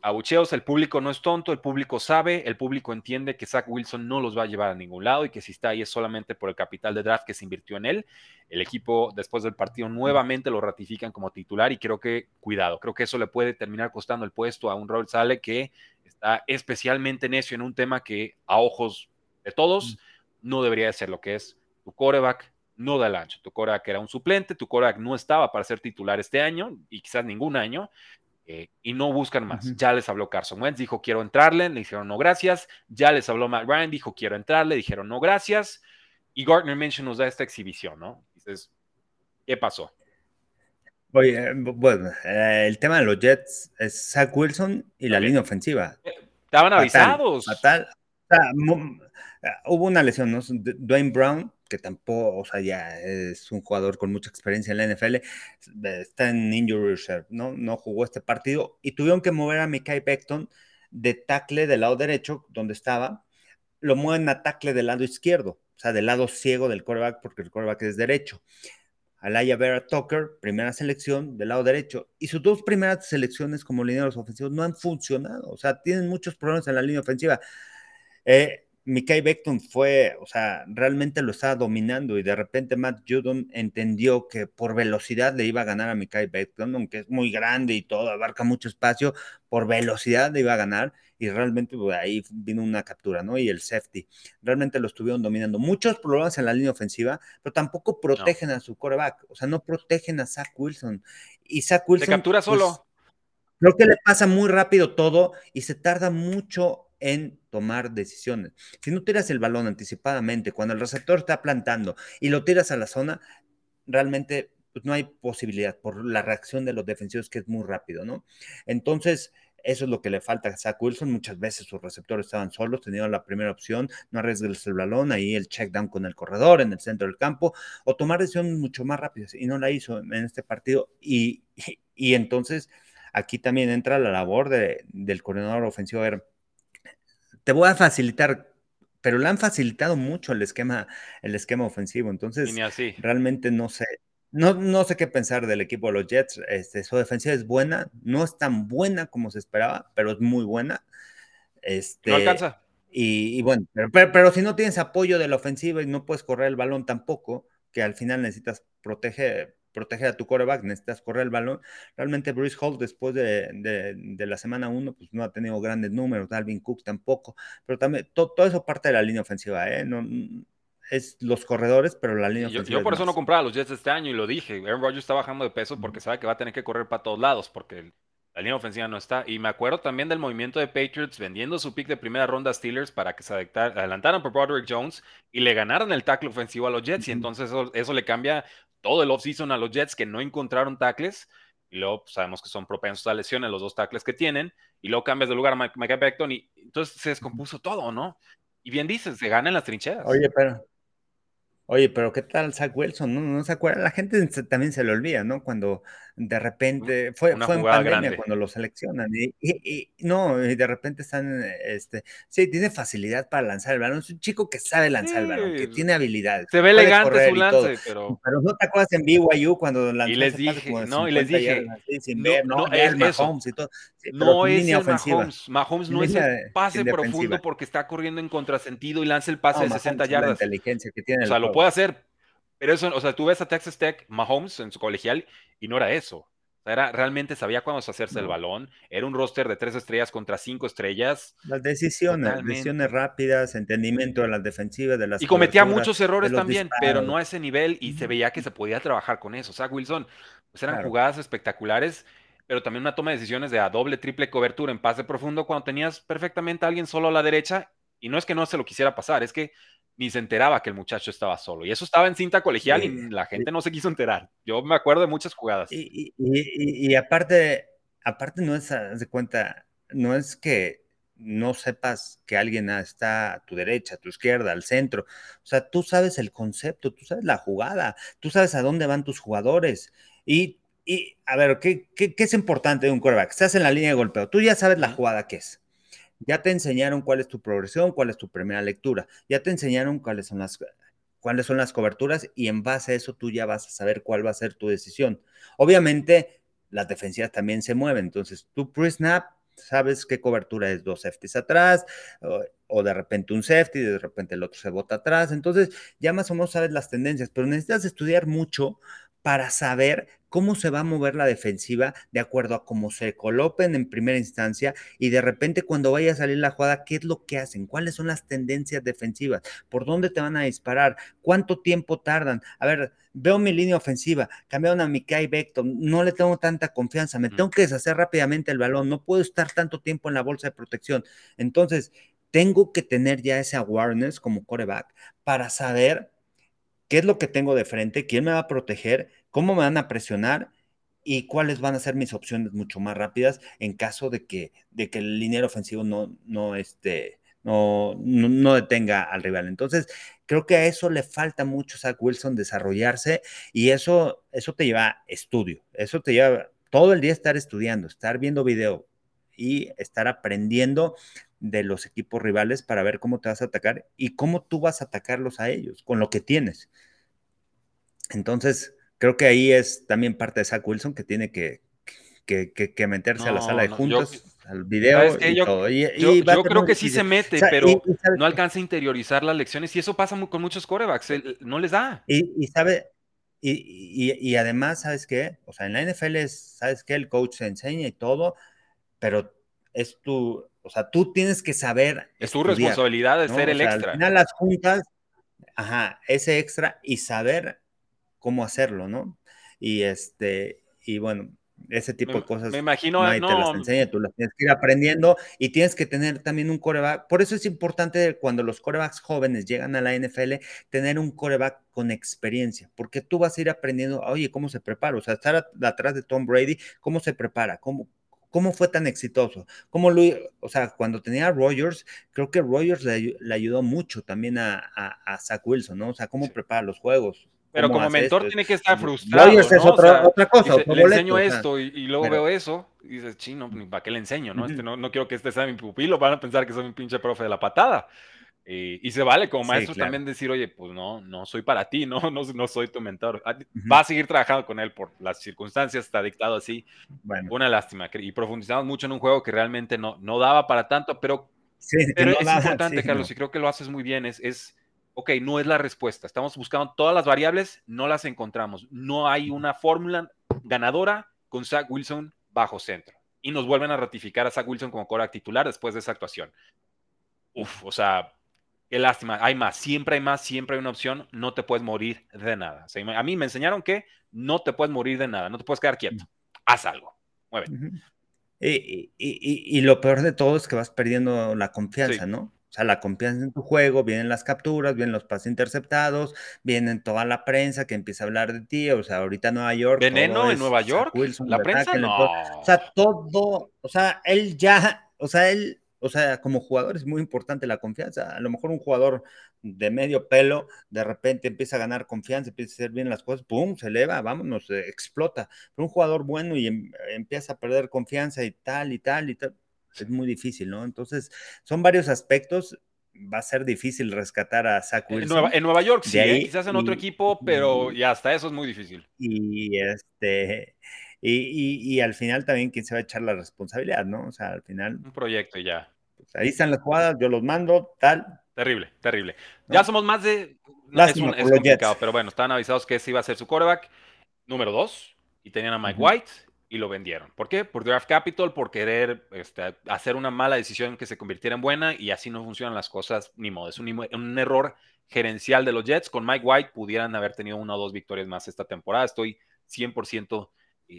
abucheos, el público no es tonto, el público sabe, el público entiende que Zach Wilson no los va a llevar a ningún lado y que si está ahí es solamente por el capital de draft que se invirtió en él. El equipo después del partido nuevamente lo ratifican como titular y creo que, cuidado, creo que eso le puede terminar costando el puesto a un Robert Sale que está especialmente necio en un tema que a ojos de todos no debería ser lo que es tu coreback. No da el ancho. Tu coreback era un suplente, tu coreback no estaba para ser titular este año y quizás ningún año. Eh, y no buscan más. Ya les habló Carson Wentz, dijo quiero entrarle, le dijeron no gracias. Ya les habló Matt Ryan, dijo quiero entrarle, dijeron no gracias. Y Gardner Minshew nos da esta exhibición, ¿no? Dices, ¿qué pasó? Oye, bueno, eh, el tema de los Jets es Zach Wilson y la línea ofensiva. Eh, estaban avisados. Fatal. hubo una lesión, ¿no? Dwayne Brown que tampoco, o sea, ya es un jugador con mucha experiencia en la NFL, está en injury reserve, ¿no? No jugó este partido y tuvieron que mover a Mikai Beckton de tackle del lado derecho, donde estaba, lo mueven a tackle del lado izquierdo, o sea, del lado ciego del quarterback, porque el quarterback es derecho. Alaya Vera Tucker, primera selección del lado derecho. Y sus dos primeras selecciones como lineros ofensivos no han funcionado. O sea, tienen muchos problemas en la línea ofensiva. Eh, Mikai Beckton fue, o sea, realmente lo estaba dominando y de repente Matt Judon entendió que por velocidad le iba a ganar a Mikai Beckton, aunque es muy grande y todo, abarca mucho espacio, por velocidad le iba a ganar y realmente pues, ahí vino una captura, ¿no? Y el safety. Realmente lo estuvieron dominando. Muchos problemas en la línea ofensiva, pero tampoco protegen a su coreback, o sea, no protegen a Zach Wilson. Y Zach Wilson... Se captura solo. Pues, creo que le pasa muy rápido todo y se tarda mucho en tomar decisiones. Si no tiras el balón anticipadamente, cuando el receptor está plantando y lo tiras a la zona, realmente pues, no hay posibilidad por la reacción de los defensivos que es muy rápido, ¿no? Entonces, eso es lo que le falta a Zach Wilson. Muchas veces sus receptores estaban solos, tenían la primera opción, no arriesgues el balón, ahí el check down con el corredor en el centro del campo, o tomar decisiones mucho más rápidas, y no la hizo en este partido. Y, y, entonces aquí también entra la labor de, del coordinador ofensivo. A te voy a facilitar, pero le han facilitado mucho el esquema, el esquema ofensivo. Entonces, realmente no sé. No, no sé qué pensar del equipo de los Jets. Este, su defensiva es buena, no es tan buena como se esperaba, pero es muy buena. Este, no alcanza. Y, bueno, pero, pero, si no tienes apoyo de la ofensiva y no puedes correr el balón tampoco, que al final necesitas proteger, proteger a tu coreback, necesitas correr el balón. Realmente Bruce Hall después de, la semana 1 pues no ha tenido grandes números, Dalvin Cook tampoco, pero también todo, eso parte de la línea ofensiva, ¿eh? No, es los corredores, pero la línea ofensiva. Yo, por eso no compraba los Jets este año y lo dije. Aaron Rodgers está bajando de peso porque sabe que va a tener que correr para todos lados porque la línea ofensiva no está. Y me acuerdo también del movimiento de Patriots vendiendo su pick de primera ronda a Steelers para que se adelantaran por Broderick Jones y le ganaran el tackle ofensivo a los Jets. Y entonces eso, eso, le cambia todo el offseason a los Jets que no encontraron tackles. Y luego pues, sabemos que son propensos a lesiones los dos tackles que tienen. Y luego cambias de lugar a Mike Beckton y entonces se descompuso todo, ¿no? Y bien dices, se gana en las trincheras. Oye, pero Oye, pero ¿qué tal Zach Wilson? No, no se acuerda, la gente también se le olvida, ¿no? Cuando de repente, fue, fue en pandemia cuando lo seleccionan, y, no, y de repente están, este, sí, tiene facilidad para lanzar el balón, es un chico que sabe lanzar el balón, que tiene habilidades. Se ve elegante su lance, pero... Pero no te acuerdas en BYU cuando lanzó Y les dije, no, y les dije, sin ver, no, es Mahomes y todo. no es el Mahomes, Mahomes no es el pase profundo porque está corriendo en contrasentido y lanza el pase de 60 yardas. La inteligencia que tiene. O sea, lo puede hacer, pero eso, o sea, tú ves a Texas Tech, Mahomes en su colegial, y no era eso. Era, realmente sabía cuándo hacerse el balón. Era un roster de tres estrellas contra cinco estrellas. Las decisiones, decisiones rápidas, entendimiento de las defensivas, de las. Y cometía muchos errores también, pero no a ese nivel, y se veía que se podía trabajar con eso. O sea, Wilson, pues eran jugadas espectaculares, pero también una toma de decisiones de a doble, triple cobertura en pase profundo cuando tenías perfectamente a alguien solo a la derecha. Y no es que no se lo quisiera pasar, es que ni se enteraba que el muchacho estaba solo. Y eso estaba en cinta colegial y la gente no se quiso enterar. Yo me acuerdo de muchas jugadas. Y, y, aparte, aparte no es, de cuenta, no es que no sepas que alguien está a tu derecha, a tu izquierda, al centro. O sea, tú sabes el concepto, tú sabes la jugada, tú sabes a dónde van tus jugadores. Y, a ver, ¿qué, ¿qué, es importante de un quarterback? Estás en la línea de golpeo, tú ya sabes la jugada que es. Ya te enseñaron cuál es tu progresión, cuál es tu primera lectura. Ya te enseñaron cuáles son las, cuáles son las coberturas y en base a eso tú ya vas a saber cuál va a ser tu decisión. Obviamente, las defensivas también se mueven. Entonces, tú pre-snap sabes qué cobertura es dos safeties atrás, o, de repente un safety, de repente el otro se bota atrás. Entonces, ya más o menos sabes las tendencias, pero necesitas estudiar mucho para saber cómo se va a mover la defensiva de acuerdo a cómo se coloquen en primera instancia y de repente cuando vaya a salir la jugada, qué es lo que hacen, cuáles son las tendencias defensivas, por dónde te van a disparar, cuánto tiempo tardan. A ver, veo mi línea ofensiva, cambiaron a Mikai Vector, no le tengo tanta confianza, me tengo que deshacer rápidamente el balón, no puedo estar tanto tiempo en la bolsa de protección. Entonces, tengo que tener ya ese awareness como coreback para saber qué es lo que tengo de frente, quién me va a proteger, cómo me van a presionar y cuáles van a ser mis opciones mucho más rápidas en caso de que, de que el liniero ofensivo no, no, este, no, no, detenga al rival. Entonces, creo que a eso le falta mucho a Zach Wilson desarrollarse y eso, eso te lleva estudio, eso te lleva todo el día estar estudiando, estar viendo video y estar aprendiendo de los equipos rivales para ver cómo te vas a atacar y cómo tú vas a atacarlos a ellos con lo que tienes. Entonces, creo que ahí es también parte de Zach Wilson que tiene que, que, meterse a la sala de juntas, al video y yo, todo. yo, creo que sí se mete, pero no alcanza a interiorizar las lecciones y eso pasa con muchos corebacks, no les da. Y, sabe, y, y, además, ¿sabes qué? O sea, en la NFL es, ¿sabes qué? El coach se enseña y todo, pero es tu, o sea, tú tienes que saber. Es tu responsabilidad de ser el extra. Al final las juntas, ajá, ese extra y saber cómo hacerlo, ¿no? Y este, y bueno, ese tipo de cosas. Me imagino, nadie te las enseña, tú las tienes que ir aprendiendo y tienes que tener también un coreback. Por eso es importante cuando los corebacks jóvenes llegan a la NFL, tener un coreback con experiencia, porque tú vas a ir aprendiendo, oye, ¿cómo se prepara? O sea, estar atrás de Tom Brady, ¿cómo se prepara? ¿Cómo, ¿Cómo fue tan exitoso? ¿Cómo lo, o sea, cuando tenía a Rogers, creo que Rogers le, ayudó mucho también a, a, Zach Wilson, ¿no? O sea, cómo prepara los juegos. Pero como mentor tiene que estar frustrado. Rogers es otra, cosa. le enseño esto y, luego veo eso y dices, chino, para qué le enseño, ¿no? Este, ¿no? No quiero que este sea mi pupilo, van a pensar que soy un pinche profe de la patada. Y, se vale como maestro también decir, oye, pues no, no soy para ti, no, no, no soy tu mentor. Ah, va a seguir trabajando con él por las circunstancias, está dictado así. Bueno. Una lástima. Y profundizamos mucho en un juego que realmente no, no daba para tanto, pero, pero es importante, Carlos, y creo que lo haces muy bien. Es, es, ok, no es la respuesta. Estamos buscando todas las variables, no las encontramos. No hay una fórmula ganadora con Zach Wilson bajo centro. Y nos vuelven a ratificar a Zach Wilson como cora titular después de esa actuación. Uf, o sea, Qué lástima, hay más, siempre hay más, siempre hay una opción, no te puedes morir de nada. a mí me enseñaron que no te puedes morir de nada, no te puedes quedar quieto, haz algo, muévete. y, lo peor de todo es que vas perdiendo la confianza, ¿no? O sea, la confianza en tu juego, vienen las capturas, vienen los pases interceptados, vienen toda la prensa que empieza a hablar de ti, o sea, ahorita Nueva York. Veneno en Nueva York, la prensa no. O sea, todo, o sea, él ya, o sea, él o sea, como jugador es muy importante la confianza. A lo mejor un jugador de medio pelo de repente empieza a ganar confianza, empieza a hacer bien las cosas, ¡pum! Se eleva, vámonos, explota. Pero un jugador bueno y em, empieza a perder confianza y tal y tal y tal, es muy difícil, ¿no? Entonces, son varios aspectos. Va a ser difícil rescatar a Zach Wilson. En Nueva, York, sí, ¿eh? quizás en otro equipo, pero ya hasta eso es muy difícil. Y este y, al final también quién se va a echar la responsabilidad, ¿no? O sea, al final. Un proyecto ya. Pues, ahí están las jugadas, yo los mando, tal. Terrible, terrible. Ya somos más de. es, un, es complicado, pero bueno, estaban avisados que ese iba a ser su quarterback número dos y tenían a Mike White y lo vendieron. ¿Por qué? Por draft capital, por querer este, hacer una mala decisión que se convirtiera en buena y así no funcionan las cosas, ni modo. Es un, un error gerencial de los Jets. Con Mike White pudieran haber tenido una o dos victorias más esta temporada. Estoy 100% eh,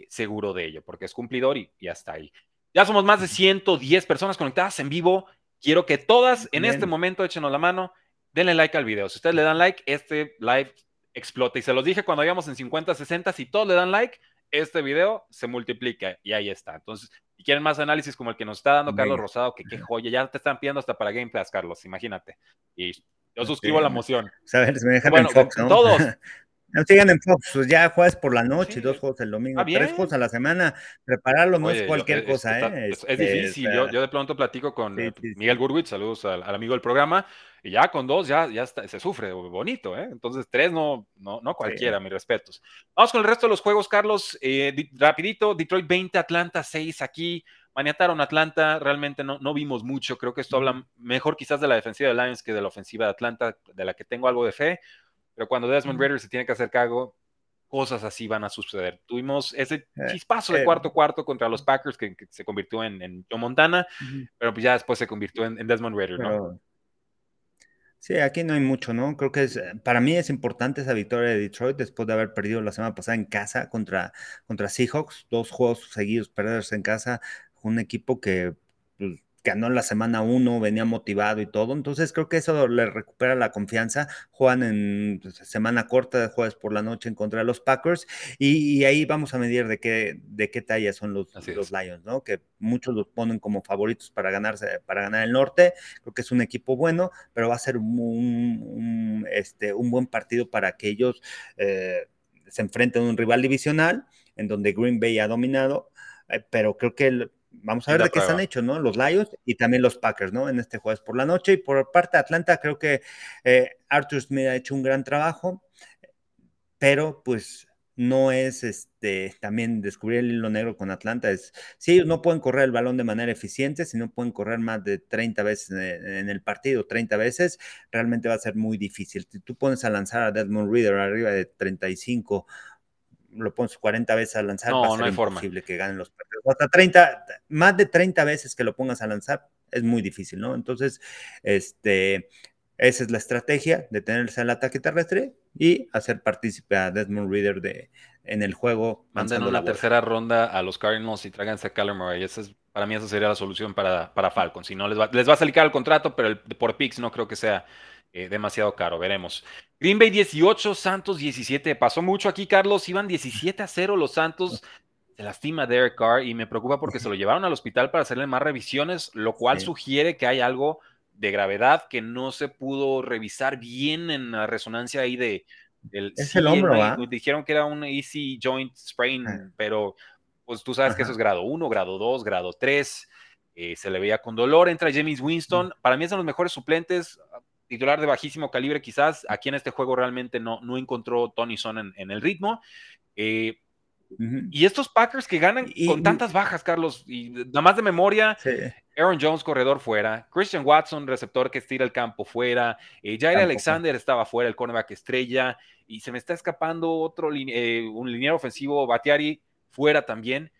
seguro de ello, porque es cumplidor y, y, hasta ahí. Ya somos más de 110 personas conectadas en vivo. Quiero que todas en este momento échenos la mano, denle like al video. Si ustedes le dan like, este live explota. Y se los dije cuando íbamos en 50, 60, si todos le dan like, este video se multiplica y ahí está. Entonces, si quieren más análisis como el que nos está dando Carlos Rosado, que qué joya, ya te están pidiendo hasta para Game Pass, Carlos, imagínate. Y yo suscribo la moción. Sabes, me dejan en Fox, ¿no? Todos. No sigan en Fox, pues ya juegas por la noche, y dos juegos el domingo, tres juegos a la semana. Prepararlo no es cualquier cosa, ¿eh? Es, este, difícil. yo, de pronto platico con Miguel Gurwitz, saludos al, amigo del programa, y ya con dos ya, ya se sufre bonito, ¿eh? Entonces, tres no, no, no cualquiera, mis respetos. Vamos con el resto de los juegos, Carlos. Eh, rapidito, Detroit 20, Atlanta 6 aquí. Maniataron Atlanta, realmente no, no vimos mucho. Creo que esto habla mejor quizás de la defensiva de Lions que de la ofensiva de Atlanta, de la que tengo algo de fe pero cuando Desmond Ritter se tiene que hacer cargo, cosas así van a suceder. Tuvimos ese eh, chispazo de eh, cuarto cuarto contra los Packers que, se convirtió en, en, Joe Montana, pero pues ya después se convirtió en, Desmond Ritter, ¿no? Sí, aquí no hay mucho, ¿no? Creo que es, para mí es importante esa victoria de Detroit después de haber perdido la semana pasada en casa contra, contra Seahawks, dos juegos seguidos perderse en casa, un equipo que pues, ganó la semana uno, venía motivado y todo. Entonces creo que eso le recupera la confianza. Juegan en pues, semana corta de jueves por la noche en contra de los Packers y, ahí vamos a medir de qué, de qué talla son los, los Lions, ¿no? Que muchos los ponen como favoritos para ganarse, para ganar el norte. Creo que es un equipo bueno, pero va a ser un, este, un buen partido para que ellos eh, se enfrenten a un rival divisional en donde Green Bay ha dominado. Eh, pero creo que el, vamos a ver de qué están hechos, ¿no? Los Lions y también los Packers, ¿no? En este jueves por la noche. Y por parte de Atlanta, creo que eh, Arthur Smith ha hecho un gran trabajo, pero pues no es este también descubrir el hilo negro con Atlanta. Es, si ellos no pueden correr el balón de manera eficiente, si no pueden correr más de 30 veces en, el partido, 30 veces, realmente va a ser muy difícil. Si tú pones a lanzar a Desmond Reader arriba de 35 lo pones 40 veces a lanzar, no, va a ser no hay imposible que ganen los partidos. Hasta 30, más de 30 veces que lo pongas a lanzar es muy difícil, ¿no? Entonces, este, esa es la estrategia, de tenerse al ataque terrestre y hacer partícipe a Desmond Reader de, en el juego. Manden una tercera ronda a los Cardinals y tráiganse a Kyler Murray. es, para mí esa sería la solución para, para Falcon. Si no, les va, les va a salir el contrato, pero el, por picks no creo que sea eh, demasiado caro, veremos. Green Bay 18, Santos 17. Pasó mucho aquí, Carlos. Iban 17 a 0 los Santos. Se lastima Derek Carr y me preocupa porque se lo llevaron al hospital para hacerle más revisiones, lo cual sugiere que hay algo de gravedad que no se pudo revisar bien en la resonancia ahí de... es el hombro, Dijeron que era un easy joint sprain, ah. pero pues tú sabes que eso es grado 1, grado 2, grado 3. Eh, se le veía con dolor. Entra James Winston. Para mí es de los mejores suplentes titular de bajísimo calibre quizás, aquí en este juego realmente no, no encontró Tony Son en, el ritmo. Eh, y estos Packers que ganan con tantas bajas, Carlos, y nada más de memoria, Aaron Jones, corredor fuera, Christian Watson, receptor que estira el campo fuera, eh, Jair Alexander estaba fuera, el cornerback estrella, y se me está escapando otro, eh, un liniero ofensivo, Batiari, fuera también,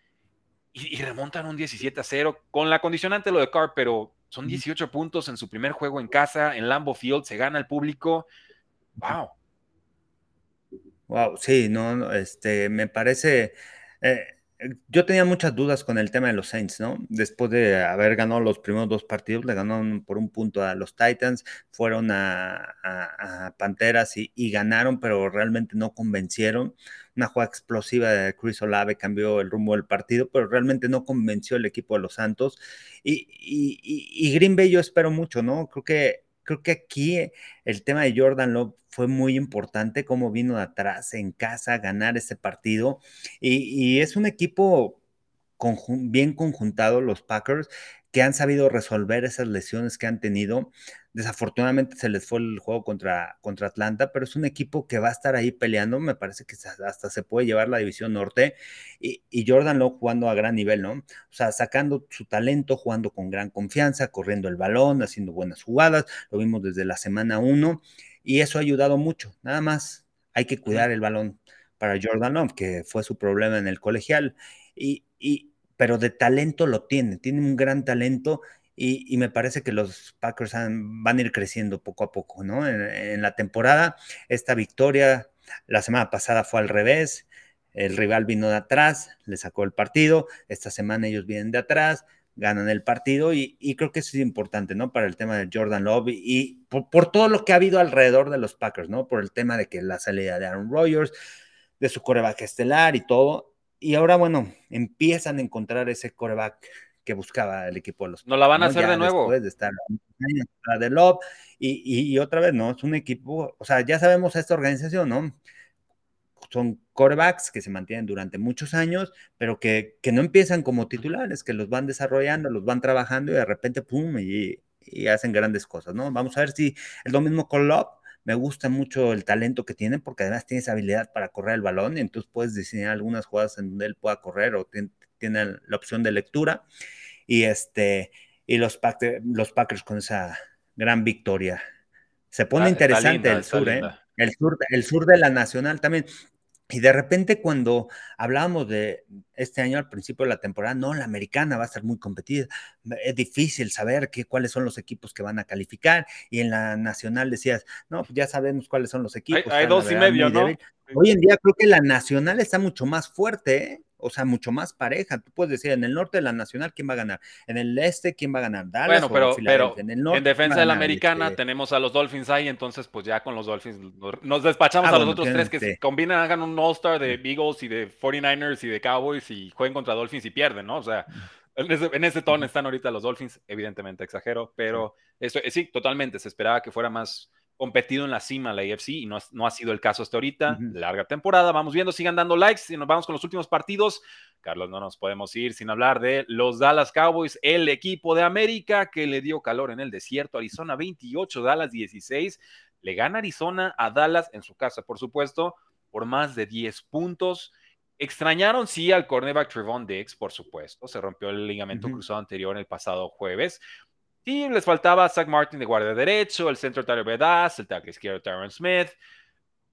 y, y, remontan un 17 a 0, con la condicionante lo de Carr, pero son 18 puntos en su primer juego en casa, en Lambo Field, se gana el público. ¡Wow! Wow, sí, no, este, me parece. Eh, yo tenía muchas dudas con el tema de los Saints, ¿no? Después de haber ganado los primeros dos partidos, le ganaron por un punto a los Titans, fueron a, Panteras y, y, ganaron, pero realmente no convencieron una jugada explosiva de Chris Olave cambió el rumbo del partido, pero realmente no convenció el equipo de los Santos. Y, Green Bay yo espero mucho, ¿no? Creo que, creo que aquí el tema de Jordan Love fue muy importante, cómo vino de atrás en casa a ganar ese partido. Y, es un equipo bien conjuntado, los Packers, que han sabido resolver esas lesiones que han tenido. Desafortunadamente se les fue el juego contra, contra Atlanta, pero es un equipo que va a estar ahí peleando. Me parece que hasta se puede llevar la división norte. Y, Jordan Love jugando a gran nivel, ¿no? O sea, sacando su talento, jugando con gran confianza, corriendo el balón, haciendo buenas jugadas. Lo vimos desde la semana uno y eso ha ayudado mucho. Nada más hay que cuidar el balón para Jordan Love, que fue su problema en el colegial. Y, y, pero de talento lo tiene, tiene un gran talento y, me parece que los Packers van a ir creciendo poco a poco, ¿no? En, la temporada, esta victoria, la semana pasada fue al revés, el rival vino de atrás, le sacó el partido, esta semana ellos vienen de atrás, ganan el partido y, creo que eso es importante, ¿no? Para el tema de Jordan Love y, por, por, todo lo que ha habido alrededor de los Packers, ¿no? Por el tema de que la salida de Aaron Rodgers, de su coreback estelar y todo, y ahora, bueno, empiezan a encontrar ese coreback que buscaba el equipo de los No la van a hacer de nuevo. Después de estar de Love y, y, otra vez, ¿no? Es un equipo, o sea, ya sabemos esta organización, ¿no? Son corebacks que se mantienen durante muchos años, pero que, que, no empiezan como titulares, que los van desarrollando, los van trabajando y de repente, pum, y, y hacen grandes cosas, ¿no? Vamos a ver si es lo mismo con Love. Me gusta mucho el talento que tiene porque además tiene esa habilidad para correr el balón y entonces puedes diseñar algunas jugadas en donde él pueda correr o tiene, tiene la opción de lectura y, este, y los, los Packers con esa gran victoria. Se pone ah, interesante el sur, ¿eh? El sur, el sur de la Nacional también. Y de repente cuando hablábamos de este año al principio de la temporada, no, la americana va a ser muy competida. Es difícil saber qué, cuáles son los equipos que van a calificar. Y en la nacional decías, no, pues ya sabemos cuáles son los equipos. Hay, dos y medio, ¿no? Hoy en día creo que la nacional está mucho más fuerte, ¿eh? O sea, mucho más pareja. Tú puedes decir, en el norte de la Nacional, ¿quién va a ganar? En el este, ¿quién va a ganar? Dallas bueno, pero, pero en, el norte, en defensa de la americana este tenemos a los Dolphins ahí, entonces pues ya con los Dolphins nos despachamos ah, a los otros tres que se combinan, hagan un All-Star de Beagles y de 49ers y de Cowboys y jueguen contra Dolphins y pierden, ¿no? O sea, en ese, en ese tono están ahorita los Dolphins, evidentemente exagero, pero eso, sí, totalmente, se esperaba que fuera más competido en la cima la AFC y no, no ha sido el caso hasta ahorita. Larga temporada, vamos viendo, sigan dando likes y nos vamos con los últimos partidos. Carlos, no nos podemos ir sin hablar de los Dallas Cowboys, el equipo de América que le dio calor en el desierto. Arizona 28, Dallas 16. Le gana Arizona a Dallas en su casa, por supuesto, por más de 10 puntos. Extrañaron, sí, al cornerback Trevon Diggs, por supuesto. Se rompió el ligamento cruzado anterior el pasado jueves. Y les faltaba Zach Martin de guardia derecho, el centro Tyler Bedas, el tackle izquierdo Tyron Smith.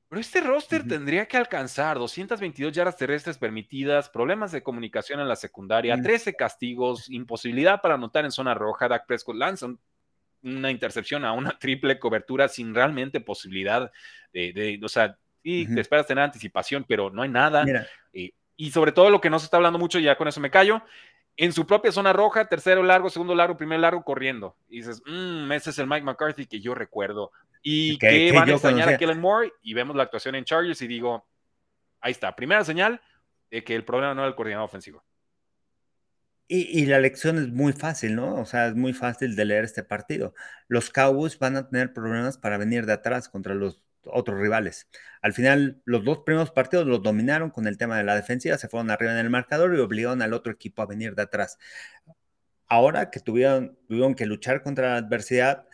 Pero este roster tendría que alcanzar 222 yardas terrestres permitidas, problemas de comunicación en la secundaria, 13 castigos, imposibilidad para anotar en zona roja. Dak Prescott lanza una intercepción a una triple cobertura sin realmente posibilidad de, o sea, sí, te esperas tener anticipación, pero no hay nada. Eh, y sobre todo lo que no se está hablando mucho, ya con eso me callo, en su propia zona roja, tercero largo, segundo largo, primer largo, corriendo. Y dices, mmm, ese es el Mike McCarthy que yo recuerdo. Y que van a extrañar a Kellen Moore y vemos la actuación en Chargers y digo, ahí está, primera señal de que el problema no era el coordinador ofensivo. Y, y, la lección es muy fácil, ¿no? O sea, es muy fácil de leer este partido. Los Cowboys van a tener problemas para venir de atrás contra los otros rivales. Al final, los dos primeros partidos los dominaron con el tema de la defensiva, se fueron arriba en el marcador y obligaron al otro equipo a venir de atrás. Ahora que tuvieron, tuvieron que luchar contra la adversidad,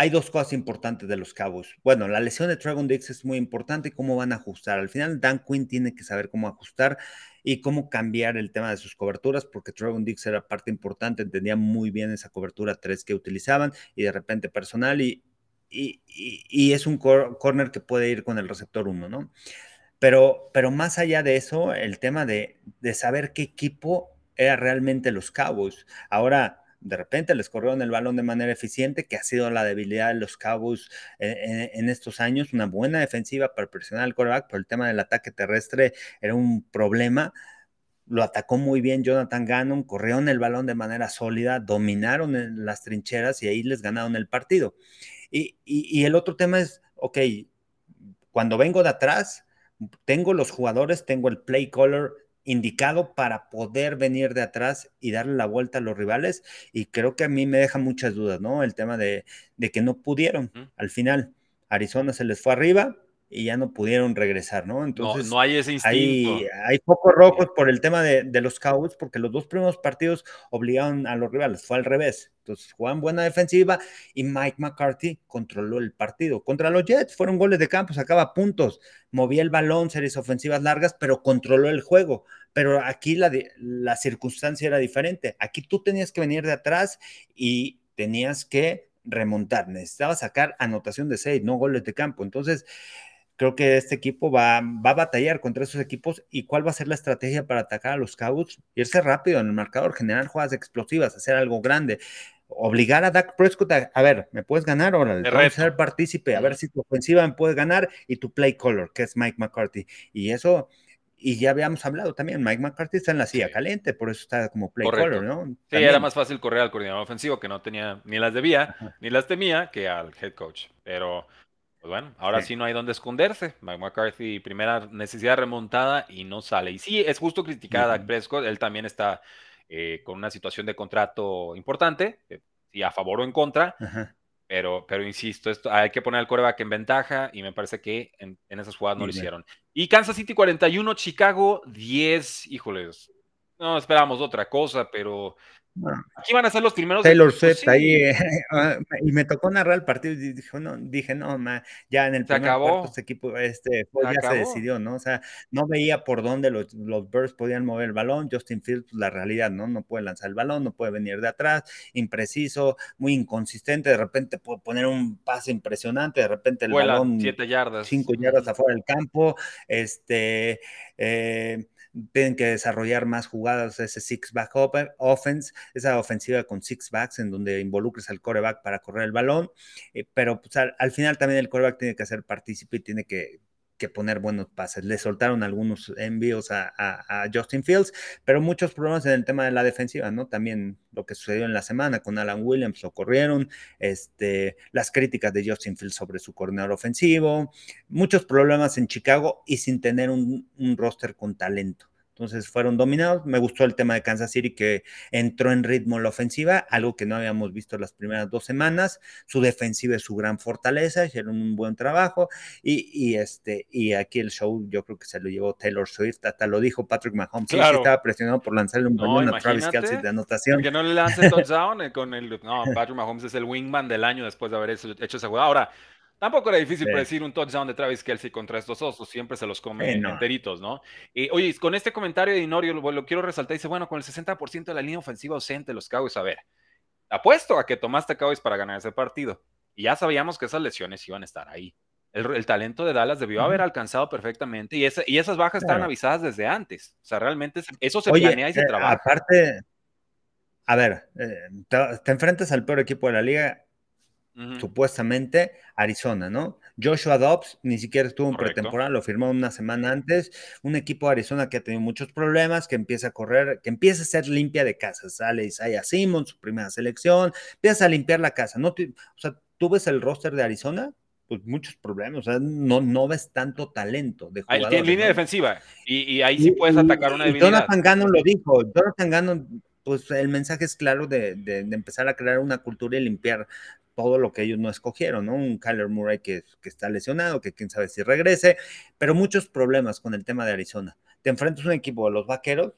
hay dos cosas importantes de los cabos. Bueno, la lesión de Dragon Dix es muy importante y cómo van a ajustar. Al final, Dan Quinn tiene que saber cómo ajustar y cómo cambiar el tema de sus coberturas, porque Dragon Dix era parte importante, entendía muy bien esa cobertura 3 que utilizaban y de repente personal y, y, es un corner que puede ir con el receptor 1, ¿no? Pero, pero más allá de eso, el tema de, saber qué equipo era realmente los Cowboys. Ahora, de repente les corrieron el balón de manera eficiente, que ha sido la debilidad de los Cowboys en, estos años. Una buena defensiva para presionar al quarterback, pero el tema del ataque terrestre era un problema. Lo atacó muy bien Jonathan Gannon, corrieron el balón de manera sólida, dominaron las trincheras y ahí les ganaron el partido. Y, el otro tema es, ok, cuando vengo de atrás, tengo los jugadores, tengo el play color indicado para poder venir de atrás y darle la vuelta a los rivales. Y creo que a mí me deja muchas dudas, ¿no? El tema de, de que no pudieron. Al final, Arizona se les fue arriba, y ya no pudieron regresar, ¿no? Entonces, no, hay ese instinto. Hay, hay focos rojos por el tema de, los Cowboys, porque los dos primeros partidos obligaron a los rivales, fue al revés. Entonces, jugaban buena defensiva y Mike McCarthy controló el partido. Contra los Jets fueron goles de campo, sacaba puntos, movía el balón, series ofensivas largas, pero controló el juego. Pero aquí la, la circunstancia era diferente. Aquí tú tenías que venir de atrás y tenías que remontar. Necesitaba sacar anotación de seis, no goles de campo. Entonces, creo que este equipo va, va, a batallar contra esos equipos y cuál va a ser la estrategia para atacar a los Cowboys, irse rápido en el marcador, generar jugadas explosivas, hacer algo grande, obligar a Dak Prescott a, ver, me puedes ganar ahora, a ser partícipe, a ver si tu ofensiva me puede ganar y tu play color, que es Mike McCarthy. Y eso, y ya habíamos hablado también, Mike McCarthy está en la silla caliente, por eso está como play color, ¿no? Sí, era más fácil correr al coordinador ofensivo que no tenía ni las debía, ni las temía que al head coach, pero Pues bueno, ahora sí. no hay dónde esconderse. Mike McCarthy, primera necesidad remontada y no sale. Y sí, es justo criticar a Prescott. Él también está eh, con una situación de contrato importante, y a favor o en contra. Pero, pero insisto, esto, hay que poner al coreback en ventaja y me parece que en, esas jugadas no lo hicieron. Y Kansas City 41, Chicago 10. Híjoles, no esperábamos otra cosa, pero Aquí van a ser los primeros. Taylor Swift ahí, ah, y me tocó narrar el partido y dije, no, dije, no, ya en el se primer acabó. este equipo, este, pues ya se decidió, ¿no? O sea, no veía por dónde los, los Birds podían mover el balón. Justin Fields, pues, la realidad, ¿no? No puede lanzar el balón, no puede venir de atrás, impreciso, muy inconsistente. De repente puede poner un pase impresionante, de repente el balón. Siete yardas. Cinco yardas afuera del campo. Este. Eh, tienen que desarrollar más jugadas, ese six-back offense, esa ofensiva con six backs en donde involucres al coreback para correr el balón, eh, pero pues, al, final también el coreback tiene que ser partícipe y tiene que que poner buenos pases. Le soltaron algunos envíos a, Justin Fields, pero muchos problemas en el tema de la defensiva, ¿no? También lo que sucedió en la semana con Alan Williams lo corrieron, este, las críticas de Justin Fields sobre su coordinador ofensivo, muchos problemas en Chicago y sin tener un roster con talento. Entonces fueron dominados. Me gustó el tema de Kansas City que entró en ritmo la ofensiva, algo que no habíamos visto las primeras dos semanas. Su defensiva es su gran fortaleza, hicieron un buen trabajo. Y, este, y aquí el show yo creo que se lo llevó Taylor Swift, hasta lo dijo Patrick Mahomes. Claro. Sí, estaba presionado por lanzarle un balón a Travis Kelsey de anotación. Que no le lance touchdown eh, con el. No, Patrick Mahomes es el wingman del año después de haber hecho, esa jugada. Ahora, Tampoco era difícil predecir un touchdown de Travis Kelsey contra estos osos, siempre se los come enteritos, ¿no? Y, oye, con este comentario de Inorio lo, quiero resaltar, dice, bueno, con el 60% de la línea ofensiva ausente, los Cowboys, a ver, apuesto a que tomaste Cowboys para ganar ese partido, y ya sabíamos que esas lesiones iban a estar ahí. El, talento de Dallas debió haber alcanzado perfectamente, y, y esas bajas estaban avisadas desde antes, o sea, realmente eso se planea y se eh, trabaja. Aparte, a ver, eh, te enfrentas al peor equipo de la liga, supuestamente Arizona, ¿no? Joshua Dobbs ni siquiera estuvo en pretemporada, lo firmó una semana antes. Un equipo de Arizona que ha tenido muchos problemas, que empieza a correr, que empieza a ser limpia de casa. Sale Isaiah Simmons, su primera selección, empieza a limpiar la casa. ¿no? O sea, tú ves el roster de Arizona, pues muchos problemas, o sea, no, no ves tanto talento de jugadores. Tiene línea defensiva y, ahí sí puedes atacar una debilidad. Jonathan Gannon lo dijo, Jonathan Gannon pues el mensaje es claro de, de, empezar a crear una cultura y limpiar todo lo que ellos no escogieron, ¿no? Un Kyler Murray que, que, está lesionado, que quién sabe si regrese, pero muchos problemas con el tema de Arizona. Te enfrentas a un equipo de los vaqueros,